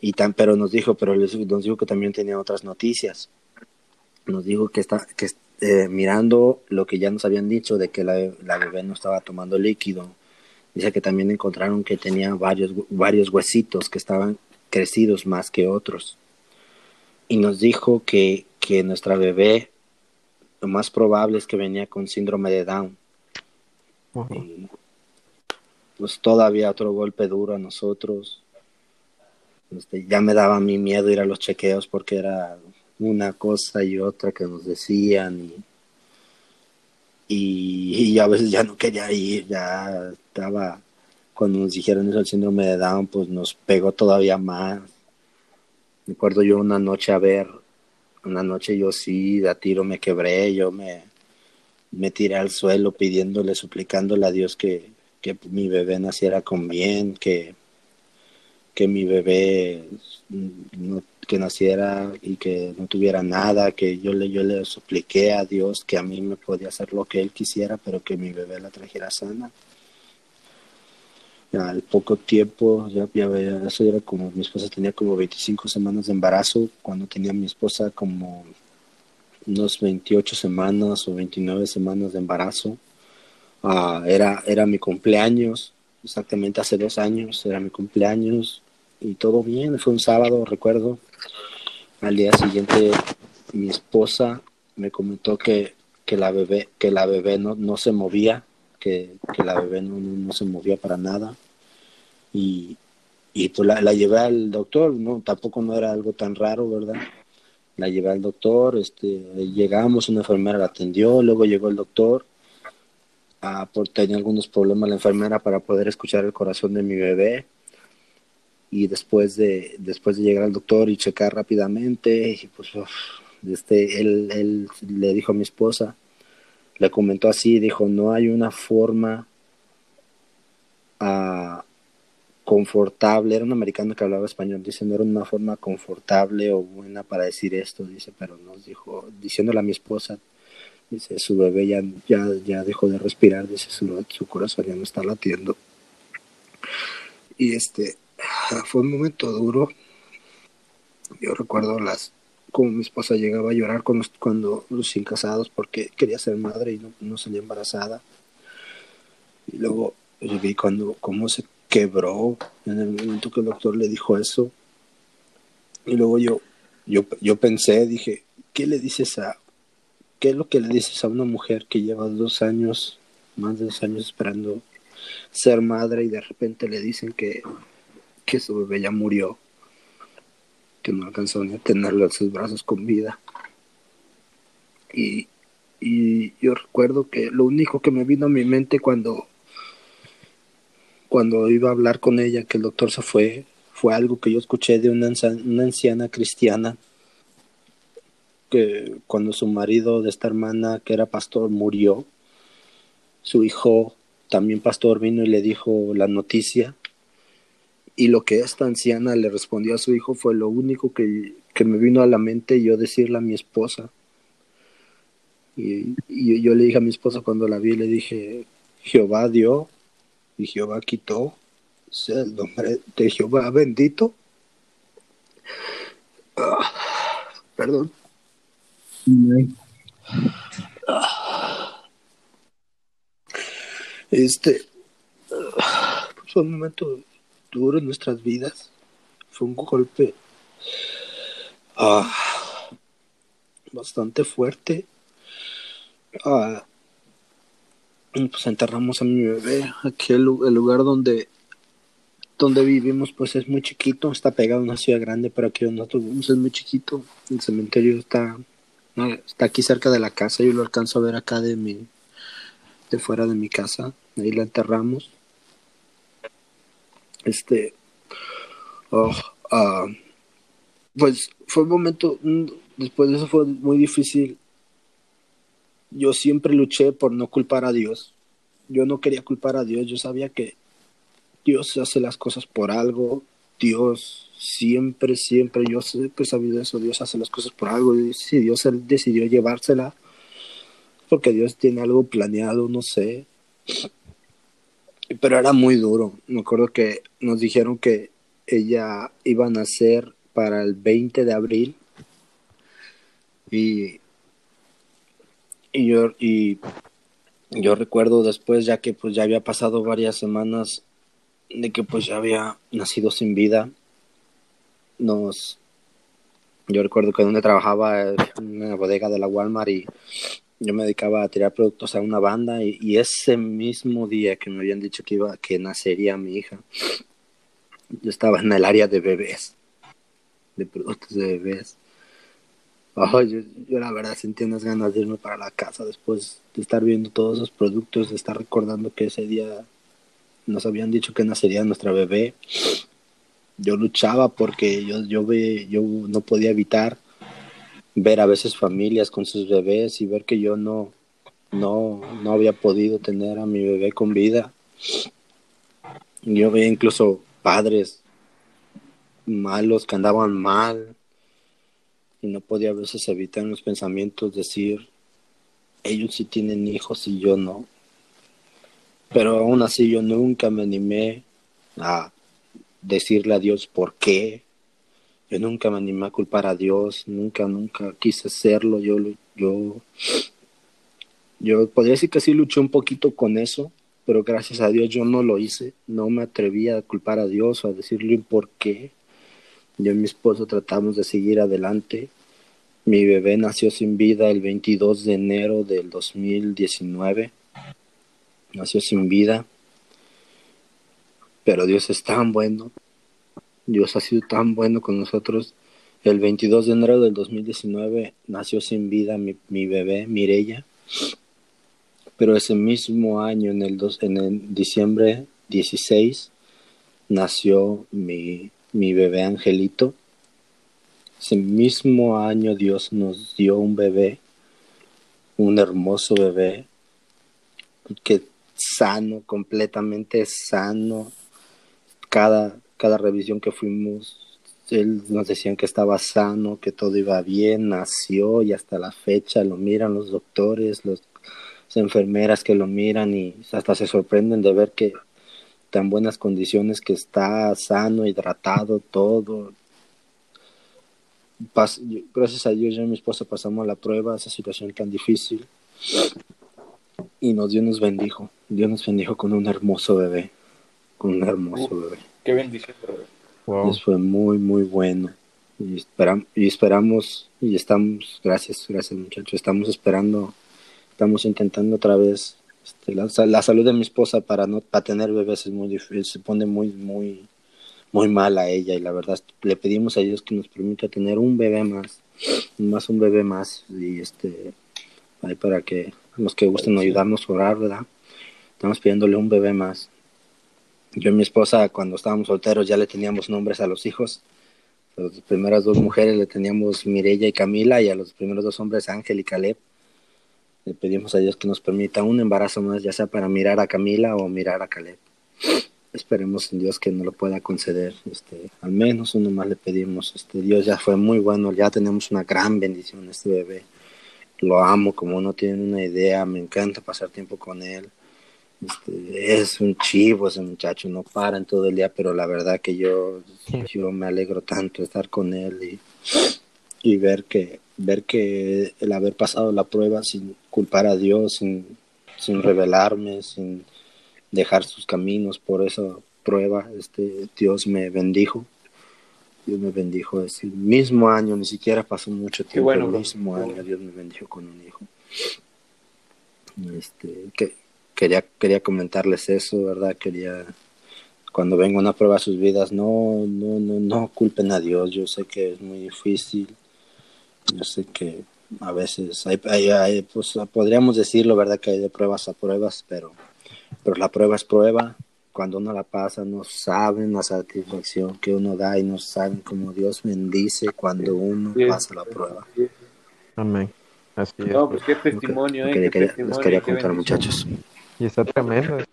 C: Y tan, pero nos dijo, pero nos dijo que también tenía otras noticias. Nos dijo que está, que eh, mirando lo que ya nos habían dicho de que la, la, bebé no estaba tomando líquido, dice que también encontraron que tenía varios, varios huesitos que estaban crecidos más que otros. Y nos dijo que, que nuestra bebé lo más probable es que venía con síndrome de Down pues todavía otro golpe duro a nosotros. Este, ya me daba mi miedo ir a los chequeos porque era una cosa y otra que nos decían y, y, a veces ya no quería ir, ya estaba, cuando nos dijeron eso el síndrome de Down, pues nos pegó todavía más. Me acuerdo yo una noche a ver, una noche yo sí, de a tiro me quebré, yo me, me tiré al suelo pidiéndole, suplicándole a Dios que, que mi bebé naciera con bien, que, que mi bebé no, que naciera y que no tuviera nada, que yo le, yo le supliqué a Dios que a mí me podía hacer lo que él quisiera, pero que mi bebé la trajera sana. Al poco tiempo, ya, ya, eso era como, mi esposa tenía como 25 semanas de embarazo, cuando tenía mi esposa como unos 28 semanas o 29 semanas de embarazo. Uh, era, era mi cumpleaños, exactamente hace dos años, era mi cumpleaños y todo bien, fue un sábado, recuerdo. Al día siguiente mi esposa me comentó que, que la bebé, que la bebé no, no se movía, que, que la bebé no, no, no, se movía para nada. Y, y pues la, la llevé al doctor, no, tampoco no era algo tan raro, ¿verdad? La llevé al doctor, este, llegamos, una enfermera la atendió, luego llegó el doctor, ah, por, tenía algunos problemas la enfermera para poder escuchar el corazón de mi bebé, y después de, después de llegar al doctor y checar rápidamente, y pues, este, él, él le dijo a mi esposa, le comentó así, dijo, no hay una forma a confortable, era un americano que hablaba español, dice, no era una forma confortable o buena para decir esto, dice, pero nos dijo, diciéndole a mi esposa, dice, su bebé ya, ya, ya dejó de respirar, dice, su, su corazón ya no está latiendo. Y este, fue un momento duro. Yo recuerdo las como mi esposa llegaba a llorar cuando, cuando los sin casados porque quería ser madre y no, no salía embarazada. Y luego yo vi cuando cómo se quebró en el momento que el doctor le dijo eso. Y luego yo, yo, yo pensé, dije, ¿qué le dices a, qué es lo que le dices a una mujer que lleva dos años, más de dos años esperando ser madre y de repente le dicen que, que su bebé ya murió, que no alcanzó ni a tenerlo en sus brazos con vida? Y, y yo recuerdo que lo único que me vino a mi mente cuando cuando iba a hablar con ella que el doctor se fue, fue algo que yo escuché de una, anciana cristiana que cuando su marido de esta hermana, que era pastor, murió, su hijo, también pastor, vino y le dijo la noticia. Y lo que esta anciana le respondió a su hijo fue lo único que, que me vino a la mente yo decirle a mi esposa. Y, y, yo le dije a mi esposa cuando la vi, le dije, Jehová dio y Jehová quitó, el nombre de Jehová bendito. Ah, perdón. Este fue un momento duro en nuestras vidas. Fue un golpe ah, bastante fuerte. Ah, pues enterramos a mi bebé. Aquí el, lugar donde, donde vivimos pues es muy chiquito, está pegado a una ciudad grande, pero aquí donde nosotros vivimos es muy chiquito. El cementerio está, está aquí cerca de la casa, yo lo alcanzo a ver acá de mi, de fuera de mi casa, ahí la enterramos. Este, oh, ah, pues fue un momento, después de eso fue muy difícil yo siempre luché por no culpar a Dios. Yo no quería culpar a Dios, yo sabía que Dios hace las cosas por algo. Dios siempre, siempre, yo siempre he sabido eso, Dios hace las cosas por algo. Y si Dios decidió llevársela, porque Dios tiene algo planeado, no sé. Pero era muy duro. Me acuerdo que nos dijeron que ella iba a nacer para el 20 de abril. Y y yo, y yo recuerdo después, ya que pues ya había pasado varias semanas de que pues ya había nacido sin vida, nos... Yo recuerdo que donde trabajaba en una bodega de la Walmart y yo me dedicaba a tirar productos a una banda y, y, ese mismo día que me habían dicho que iba que nacería mi hija yo estaba en el área de bebés de productos de bebés yo, la verdad sentí unas ganas de irme para la casa después de estar viendo todos esos productos, de estar recordando que ese día nos habían dicho que nacería nuestra bebé. Yo luchaba porque yo, yo, ve, yo no podía evitar ver a veces familias con sus bebés y ver que yo no, no, no había podido tener a mi bebé con vida. Yo veía incluso padres malos que andaban mal, y no podía a veces evitar los pensamientos decir, ellos sí tienen hijos y yo no. Pero aún así yo nunca me animé a decirle a Dios por qué. Yo nunca me animé a culpar a Dios, nunca, nunca quise hacerlo. Yo, yo, yo podría decir que sí luché un poquito con eso, pero gracias a Dios yo no lo hice. No me atrevía a culpar a Dios o a decirle por qué. Yo y mi esposo tratamos de seguir adelante. Mi bebé nació sin vida el 22 de enero del 2019. Nació sin vida. Pero Dios es tan bueno. Dios ha sido tan bueno con nosotros. El 22 de enero del 2019 nació sin vida mi, bebé, Mirella. Pero ese mismo año, en el, dos, en el diciembre 16, nació mi mi bebé Angelito. Ese mismo año Dios nos dio un bebé, un hermoso bebé, que sano, completamente sano. Cada, cada revisión que fuimos, él nos decían que estaba sano, que todo iba bien, nació y hasta la fecha lo miran los doctores, las enfermeras que lo miran y hasta se sorprenden de ver que tan buenas condiciones que está sano, hidratado, todo. Pas- gracias a Dios, yo y mi esposa pasamos la prueba, esa situación tan difícil. Y nos, Dios nos bendijo. Dios nos bendijo con un hermoso bebé. Con un hermoso bebé.
E: Qué bendición, brother.
F: Wow.
C: Eso fue muy, muy bueno. Y, esperam- y esperamos, y estamos, gracias, gracias muchachos, estamos esperando, estamos intentando otra vez. Este, la, la salud de mi esposa para no para tener bebés es muy difícil, se pone muy, muy, muy mal a ella y la verdad le pedimos a Dios que nos permita tener un bebé más, más un bebé más y este, ahí para que los que gusten ayudarnos a orar, ¿verdad? Estamos pidiéndole un bebé más. Yo y mi esposa, cuando estábamos solteros, ya le teníamos nombres a los hijos. Las primeras dos mujeres le teníamos Mirella y Camila, y a los primeros dos hombres Ángel y Caleb. Le pedimos a Dios que nos permita un embarazo más, ya sea para mirar a Camila o mirar a Caleb. Esperemos en Dios que nos lo pueda conceder. Este, al menos uno más le pedimos. Este, Dios ya fue muy bueno, ya tenemos una gran bendición este bebé. Lo amo como no tienen una idea, me encanta pasar tiempo con él. Este, es un chivo ese muchacho, no para en todo el día, pero la verdad que yo, yo me alegro tanto de estar con él y, y ver que ver que el haber pasado la prueba sin culpar a Dios, sin, sin rebelarme, sin dejar sus caminos por esa prueba, este Dios me bendijo. Dios me bendijo ese mismo año, ni siquiera pasó mucho tiempo,
E: bueno,
C: el mismo año Dios me bendijo con un hijo. Este, que quería quería comentarles eso, ¿verdad? Quería cuando venga una prueba a sus vidas, no no no no culpen a Dios. Yo sé que es muy difícil. Yo sé que a veces hay, hay- hay, pues podríamos decirlo, ¿verdad? Que hay de pruebas a pruebas, pero pero la prueba es prueba. Cuando uno la pasa, no saben la satisfacción que uno da y no saben cómo Dios bendice cuando uno
E: Sí.
C: pasa la prueba.
F: Amén. Así es.
E: No, pues qué testimonio, eh.
C: que-
E: qué
C: quería-
E: testimonio,
C: les quería
E: qué
C: contar,
E: bendición.
C: muchachos.
F: Y está tremendo. eso.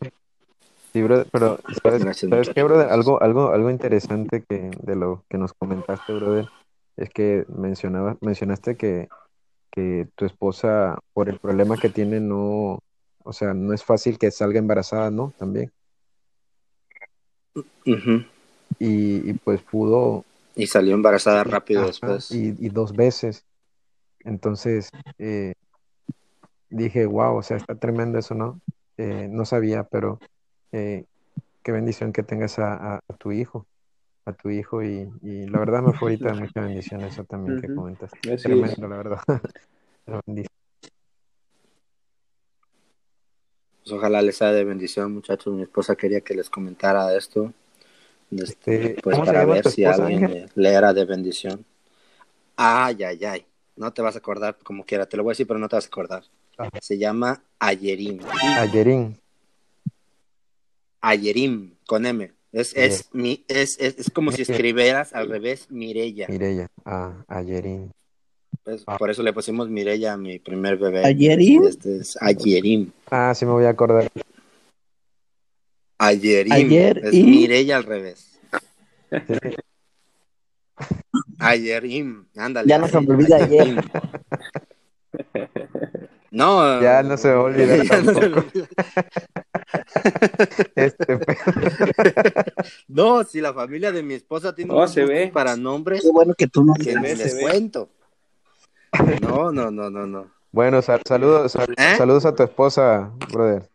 F: Sí, brother, pero ¿sabes,
C: Gracias,
F: ¿sabes qué,
C: muchachos.
F: brother? Algo, algo, algo interesante que de lo que nos comentaste, brother, es que mencionaba, mencionaste que, que tu esposa, por el problema que tiene, no, o sea, no es fácil que salga embarazada, ¿no? También. Y, y pues pudo,
C: Y salió embarazada rápido después.
F: Y, y dos veces. Entonces, eh, dije, wow, o sea, está tremendo eso, ¿no? Eh, no sabía, pero eh, qué bendición que tengas a, a- a tu hijo, a tu hijo, y, y la verdad me fue ahorita de mucha bendición eso también que comentaste.
E: Así es.
F: Tremendo, la verdad.
C: Pues ojalá les sea de bendición, muchachos. Mi esposa quería que les comentara esto. Este, pues
F: ¿cómo se
C: para ver si
F: esposa,
C: alguien
F: Ángel?
C: le, era de bendición. Ay, ay, ay. No te vas a acordar como quiera. Te lo voy a decir, pero no te vas a acordar.
F: Ajá.
C: Se llama Ayerim.
F: Ayerín.
C: Ayerim, con M. Es, es, mi, es, es, es como si escribieras al revés Mirella.
F: Mireya. Ah, Ayerín.
C: Pues,
F: Ah.
C: por eso le pusimos Mirella a mi primer bebé.
D: ¿Ayerim?
C: Este es.
F: Ah, sí me voy a acordar.
C: Ayerim.
D: Ayer
C: es
D: y-
C: Mirella al revés.
F: Sí.
C: Ayerim. Ándale.
D: Ya no se me olvida
C: Ayerim. No.
F: Ya no se me va a olvidar
C: ya no se me
F: tampoco.
C: olvida.
F: Este,
C: No, si la familia de mi esposa tiene
E: No,
C: unos
E: se ve.
C: para nombres,
D: Qué bueno que tú no
C: que
E: se
C: les
E: ve.
C: cuento. No, no, no, no, no.
F: bueno, sal- saludos, sal-
C: ¿Eh?
F: saludos a tu esposa, brother.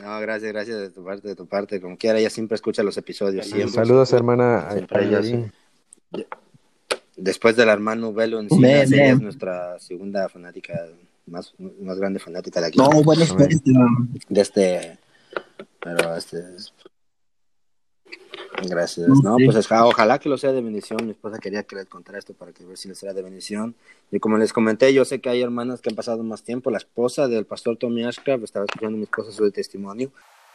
C: No, gracias, gracias de tu parte, de tu parte. Como quiera, ella siempre escucha los episodios. Siempre.
F: Saludos, hermana
C: Siempre ella
F: Ayerín.
C: Después del hermano Velo en
D: Ven,
C: ella es nuestra segunda fanática, más, más grande fanática de aquí.
D: No, bueno, espera, espera.
C: De este. Pero este. es- Gracias. No,
D: Sí.
C: pues es- ojalá que lo sea de bendición. Mi esposa quería que les contara esto para que ver si les era de bendición. Y como les comenté, yo sé que hay hermanas que han pasado más tiempo. La esposa del pastor Tommy Ashcraft estaba escuchando a mi esposa su testimonio.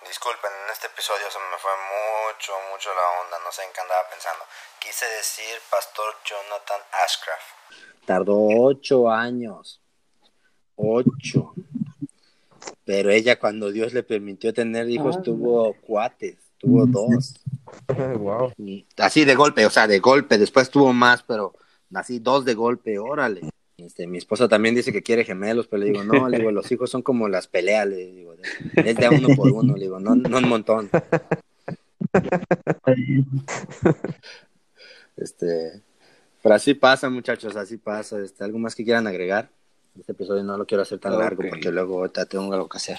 C: Disculpen, en este episodio se me fue mucho, mucho la onda. No sé en qué andaba pensando. Quise decir pastor Jonathan Ashcraft. Tardó ocho años. Ocho. Pero ella cuando Dios le permitió tener hijos
E: Ah.
C: tuvo cuates, tuvo dos.
F: wow.
C: Y así de golpe, o sea, de golpe. Después tuvo más, pero así dos de golpe, órale. Este, mi esposa también dice que quiere gemelos, pero le digo, no, le digo, los hijos son como las peleas, le digo, es de uno por uno, le digo, no, no un montón. Este, pero así pasa, muchachos, así pasa. Este, ¿Algo más que quieran agregar? Este episodio no lo quiero hacer tan largo porque luego tengo algo que hacer.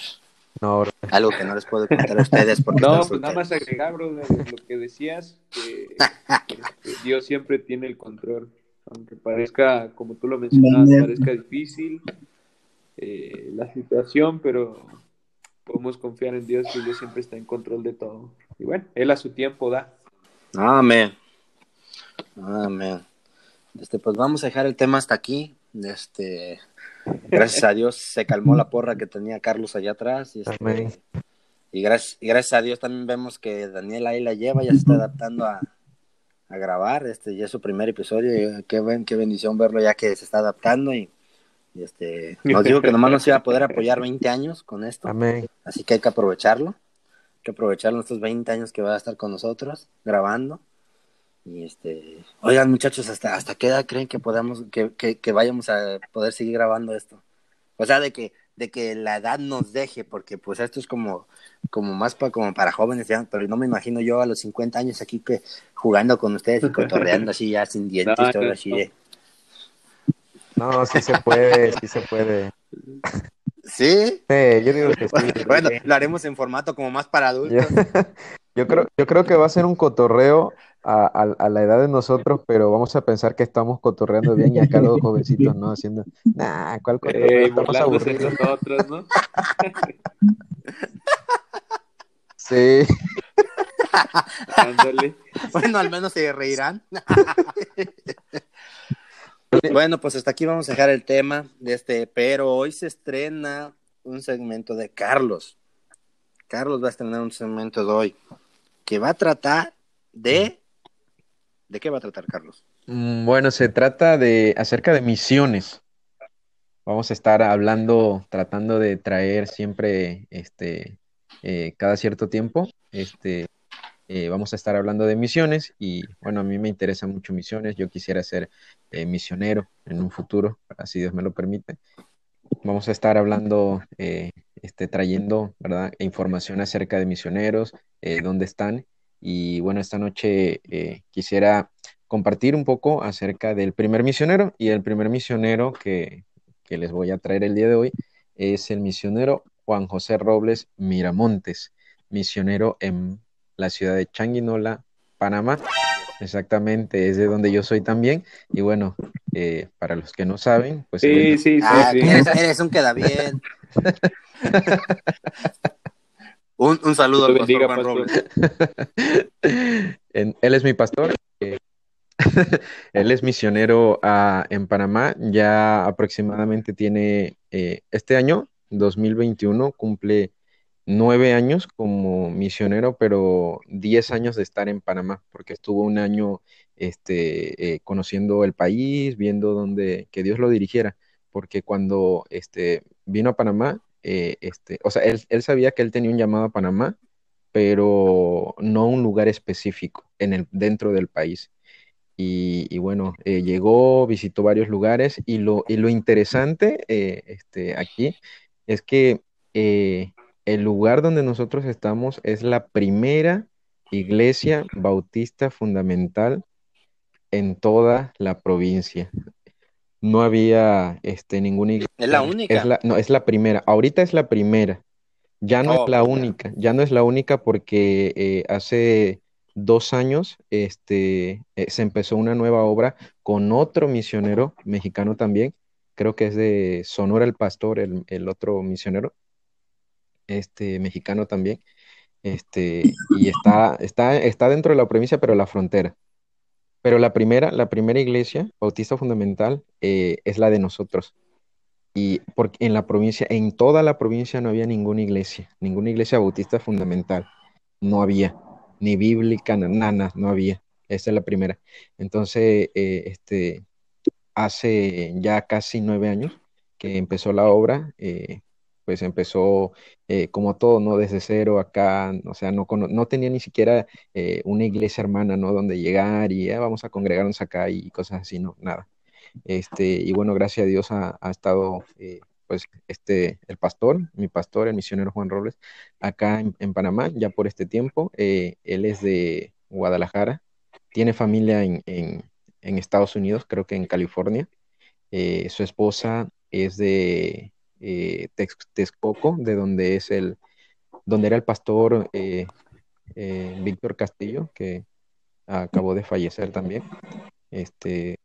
F: No,
C: algo que no les puedo contar a ustedes porque
E: No, pues nada más agregar, bro, lo que decías, que, Dios siempre tiene el control. Aunque parezca, como tú lo mencionabas, parezca difícil eh, la situación, pero podemos confiar en Dios que Dios siempre está en control de todo. Y bueno, Él a su tiempo da.
C: Amén. Amén. Este, pues vamos a dejar el tema hasta aquí. Este, gracias a Dios se calmó la porra que tenía Carlos allá atrás. Y, este, y, gracias, y gracias a Dios también vemos que Daniel ahí la lleva, ya se está adaptando a, a grabar. Este, ya es su primer episodio. Y qué, buen, qué bendición verlo ya que se está adaptando y, este, nos dijo que nomás nos iba a poder apoyar 20 años con esto.
F: Amén.
C: Así que hay que aprovecharlo. Hay que aprovechar estos 20 años que va a estar con nosotros grabando. Y este, oigan muchachos, ¿hasta, hasta qué edad creen que podamos, que, que, vayamos a poder seguir grabando esto? O sea, de que, de que la edad nos deje, porque pues esto es como, como más para, como para jóvenes, ya, pero no me imagino yo a los 50 años aquí que jugando con ustedes y cotorreando así ya sin dientes, no, todo así de...
F: No, sí se puede, sí se puede.
C: ¿Sí?
F: Sí, yo digo que sí.
C: Bueno, lo haremos en formato como más para adultos.
F: Yo, creo, yo creo que va a ser un cotorreo a, a, la edad de nosotros, pero vamos a pensar que estamos cotorreando bien y acá los jovencitos, ¿no? Haciendo, nah, ¿cuál cotorreo? estamos aburridos.
E: Nosotros, ¿no?
F: sí.
C: Bueno, al menos se reirán. bueno, pues hasta aquí vamos a dejar el tema de este, pero hoy se estrena un segmento de Carlos. Carlos va a estrenar un segmento de hoy que va a tratar de ¿De qué va a tratar, Carlos?
F: Mm, bueno, se trata de acerca de misiones. Vamos a estar hablando, tratando de traer siempre, este, eh, cada cierto tiempo, este, eh, vamos a estar hablando de misiones y bueno, a mí me interesan mucho misiones. Yo quisiera ser eh, misionero en un futuro, si Dios me lo permite. Vamos a estar hablando, este, trayendo, ¿verdad? Información acerca de misioneros, dónde están y bueno, esta noche eh, quisiera compartir un poco acerca del primer misionero. Y el primer misionero que, les voy a traer el día de hoy es el misionero Juan José Robles Miramontes, misionero en la ciudad de Changuinola, Panamá. Exactamente, es de donde yo soy también. Y bueno, eh, para los que no saben, pues...
E: Sí, sí, sí,
C: ah, Eres, un queda bien. Un, un saludo al pastor Juan Robles.
F: él es mi pastor. él es misionero ah, en Panamá. Ya aproximadamente tiene eh, este año, 2021, cumple nueve años como misionero, pero diez años de estar en Panamá, porque estuvo un año este, eh, conociendo el país, viendo dónde que Dios lo dirigiera, porque cuando este, vino a Panamá, eh, este, o sea, él, sabía que él tenía un llamado a Panamá, pero no un lugar específico en el, dentro del país. Y, bueno, eh, llegó, visitó varios lugares y lo, y lo interesante eh, este, aquí es que el lugar donde nosotros estamos es la primera iglesia bautista fundamental en toda la provincia no había este, ninguna iglesia.
C: Es la única.
F: no, es la primera. Ahorita es la primera. Ya no es oh, la única. Ya no es la única porque eh, hace dos años este, eh, se empezó una nueva obra con otro misionero mexicano también. Creo que es de Sonora el Pastor, el, el otro misionero, este mexicano también. Este, y está, está, está dentro de la provincia, pero la frontera. Pero la primera, la primera iglesia bautista fundamental eh, es la de nosotros. Y porque en la provincia, en toda la provincia no había ninguna iglesia, ninguna iglesia bautista fundamental. No había, ni bíblica, nada, no había. Esa es la primera. Entonces, eh, este, hace ya casi nueve años que empezó la obra, eh, pues empezó eh, como todo, ¿no? Desde cero acá, o sea, no, no tenía ni siquiera eh, una iglesia hermana, ¿no? Donde llegar y ah, vamos a congregarnos acá y cosas así, no, nada. Este, y bueno, gracias a Dios ha, estado eh, pues este, el pastor, mi pastor, el misionero Juan Robles, acá en, Panamá, ya por este tiempo. Eh, él es de Guadalajara, tiene familia en, en, en Estados Unidos, creo que en California. Eh, su esposa es de eh, Tex- Texcoco, de donde es el, donde era el pastor eh, eh, Víctor Castillo, que acabó de fallecer también. Este,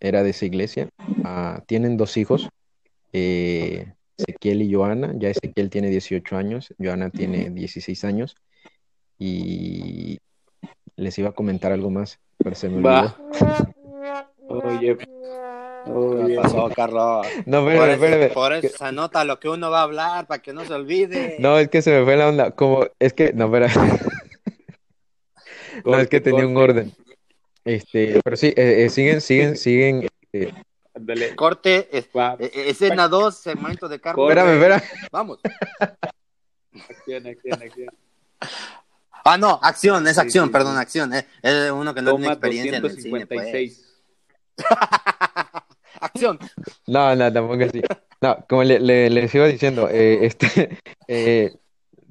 F: era de esa iglesia. Ah, tienen dos hijos, eh, Ezequiel y Joana. Ya Ezequiel tiene 18 años, Joana tiene 16 años. Y les iba a comentar algo más, pero se me
E: Va.
F: olvidó.
E: Oye,
C: ¿Qué
E: oye.
C: pasó, Carlos?
F: No,
C: Por
F: espérame,
C: eso,
F: espérame.
C: por eso se anota lo que uno va a hablar para que no se olvide.
F: No, es que se me fue la onda. Como, es que, no, espera. No, es que
E: Corte,
F: tenía un orden. Este, pero sí, eh, eh, siguen, siguen, siguen. eh,
E: Ándale.
C: Corte, es- eh, eh, escena 2, segmento de Carlos.
F: Espérame, espera.
C: Vamos.
E: Acción, acción, acción.
C: Ah, no, acción, es
E: Sí,
C: acción,
E: sí,
C: perdón,
E: sí.
C: acción. eh. Es uno que no tiene
E: Toma
C: experiencia en el cine, pues.
E: 256.
C: Acción.
F: No, no, tampoco así. No, como le, le- les iba diciendo, eh, este, eh,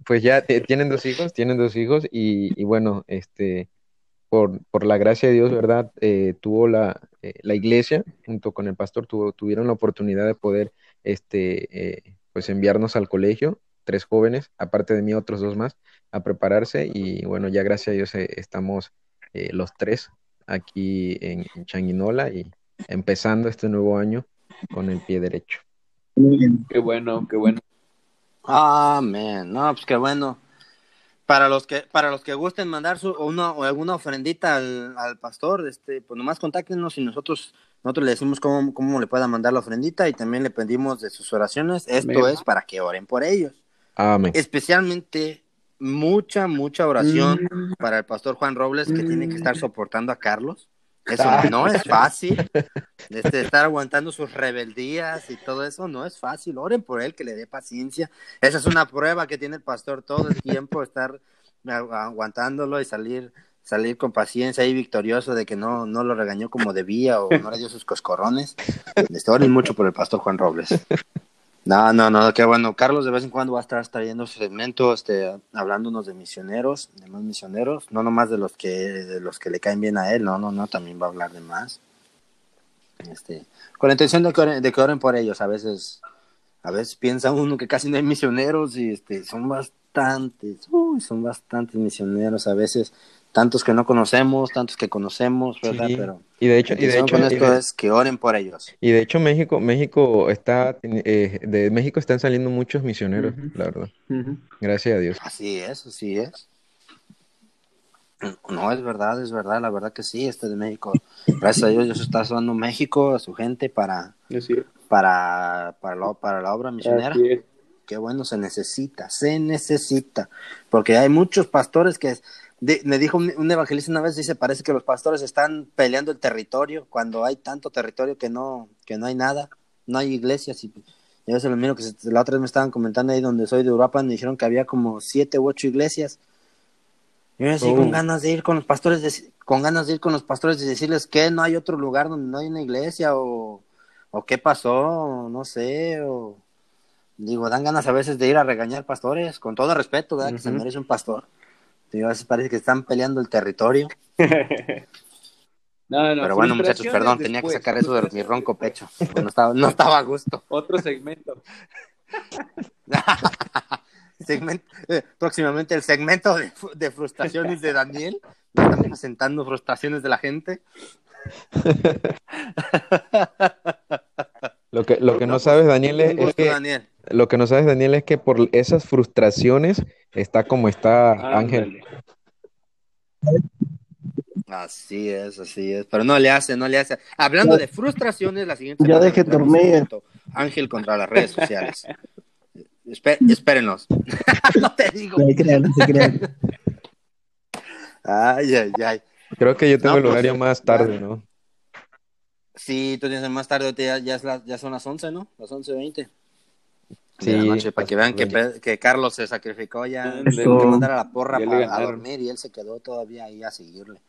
F: pues ya tienen dos hijos, tienen dos hijos y, y bueno, este, por, por la gracia de Dios, ¿verdad? Eh, tuvo la, eh, la iglesia, junto con el pastor, tuvo, tuvieron la oportunidad de poder, este, eh, pues enviarnos al colegio, tres jóvenes, aparte de mí otros dos más, a prepararse y bueno, ya gracias a Dios eh, estamos los tres aquí en, en Changuinola y empezando este nuevo año con el pie derecho.
D: Muy bien.
E: Qué bueno, qué bueno.
C: Amén. No, pues qué bueno. Para los que, para los que gusten mandar su, una, o alguna ofrendita al, al pastor, este, pues nomás contáctenos y nosotros, nosotros le decimos cómo, cómo le pueda mandar la ofrendita y también le pedimos de sus oraciones. Esto
E: Amén.
C: es para que oren por ellos.
F: Amén.
C: Especialmente mucha, mucha oración
E: Mm.
C: para el pastor Juan Robles que tiene que estar soportando a Carlos. Eso no es fácil. Este, estar aguantando sus rebeldías y todo eso no es fácil. Oren por él, que le dé paciencia. Esa es una prueba que tiene el pastor todo el tiempo, estar agu- aguantándolo y salir salir con paciencia y victorioso de que no, no lo regañó como debía o no le dio sus coscorrones. Este, oren mucho por el pastor Juan Robles. No, no, no, qué bueno. Carlos de vez en cuando va a estar trayendo su segmento, este, hablándonos de misioneros, de más misioneros, no nomás de los que, de los que le caen bien a él, no, no, no, también va a hablar de más. Este, con la intención de que oren, de que por ellos, a veces, a veces piensa uno que casi no hay misioneros y este, son bastantes, uy, son bastantes misioneros, a veces, tantos que no conocemos, tantos que conocemos, ¿verdad?
F: Sí.
C: Pero
F: Y de hecho, y de hecho,
C: con
F: y
C: esto
F: de-
C: es que oren por ellos.
F: y de hecho México, México está, eh, de México están saliendo muchos misioneros,
E: Ujú.
F: la verdad.
E: Ujú.
F: Gracias a Dios.
C: Así es, así es. No, es verdad, es verdad, la verdad que sí, este de México. Gracias a Dios, Dios está usando México, a su gente, para, para, para, la, para la obra misionera. Qué bueno, se necesita, se necesita. Porque hay muchos pastores que... de- me dijo un, un evangelista una vez, dice, parece que los pastores están peleando el territorio cuando hay tanto territorio que no, que no hay nada, no hay iglesias. Y, y a veces lo miro que se- la otra vez me estaban comentando ahí donde soy de Europa, me dijeron que había como siete u ocho iglesias. Yo así
E: Oh.
C: con ganas de ir con los pastores, de- con ganas de ir con los pastores y decirles que no hay otro lugar donde no hay una iglesia o, o qué pasó, no sé, o digo, dan ganas a veces de ir a regañar pastores, con todo respeto, ¿verdad? Que se merece un pastor. A veces parece que están peleando el territorio.
E: No, no,
C: Pero bueno, muchachos, perdón, tenía que sacar eso de mi ronco pecho. No estaba, no estaba a gusto.
E: Otro segmento.
C: Segmento- eh, próximamente el segmento de frustraciones de Daniel. Estamos presentando frustraciones de la gente.
F: Lo que, lo que no
C: pues,
F: sabes, Daniel, es, que,
C: Daniel.
F: lo que no sabes, Daniel, es que por esas frustraciones está como está Ángel.
C: Así es, así es. Pero no le hace, no le hace. Hablando de frustraciones, la siguiente
D: Ya deje dormir.
C: Ángel contra las redes sociales. Espé- espérenos. no te digo.
D: No se crean, no se crean.
C: Ay, ay, ay.
F: Creo que yo tengo
C: No,
F: el
C: pues,
F: horario más tarde,
C: ya.
F: ¿no?
C: Sí, tú tienes más tarde, ya, ya, es la- ya son las 11, ¿no? Las 11.20
F: Sí,
C: de la noche, para que vean que, Carlos se sacrificó ya. Tuvo que mandar a la porra
E: Ya le
C: para, a dormir y él se quedó todavía ahí a seguirle.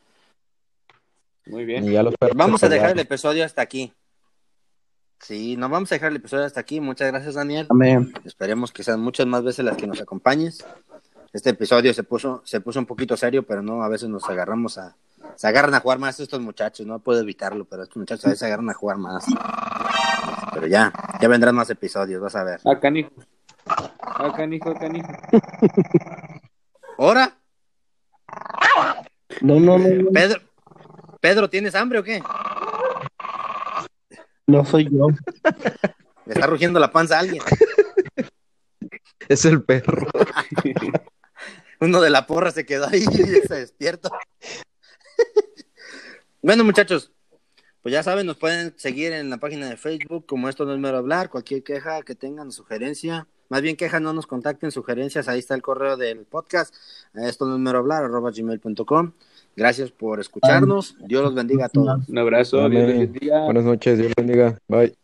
E: Muy bien.
F: Ya los
C: Vamos a dejar el episodio hasta aquí.
H: Sí, nos vamos a dejar el episodio hasta aquí. Muchas gracias, Daniel.
D: Amén.
H: Esperemos que sean muchas más veces las que nos acompañes. Este episodio se puso, se puso un poquito serio, pero no, a veces nos agarramos a, se agarran a jugar más estos muchachos, no puedo evitarlo, pero estos muchachos a veces se agarran a jugar más. Pero ya, ya vendrán más episodios, vas a ver.
E: Ah, canijo. Ah, canijo, canijo.
H: ¿Ahora?
D: No, no, no, no,
H: Pedro, Pedro, ¿tienes hambre o qué?
D: no soy yo.
H: Le está rugiendo la panza a alguien.
F: Es el perro.
H: Uno de la porra se quedó ahí y se despierta. Bueno, muchachos, pues ya saben, nos pueden seguir en la página de Facebook como esto no es mero hablar, cualquier queja que tengan, sugerencia, más bien queja, no nos contacten, sugerencias, ahí está el correo del podcast, esto no es mero hablar, arroba gmail.com. Gracias por escucharnos, Dios los bendiga a todos.
E: Un abrazo, Dios bendiga.
F: Buenas noches, Dios bendiga. Bye.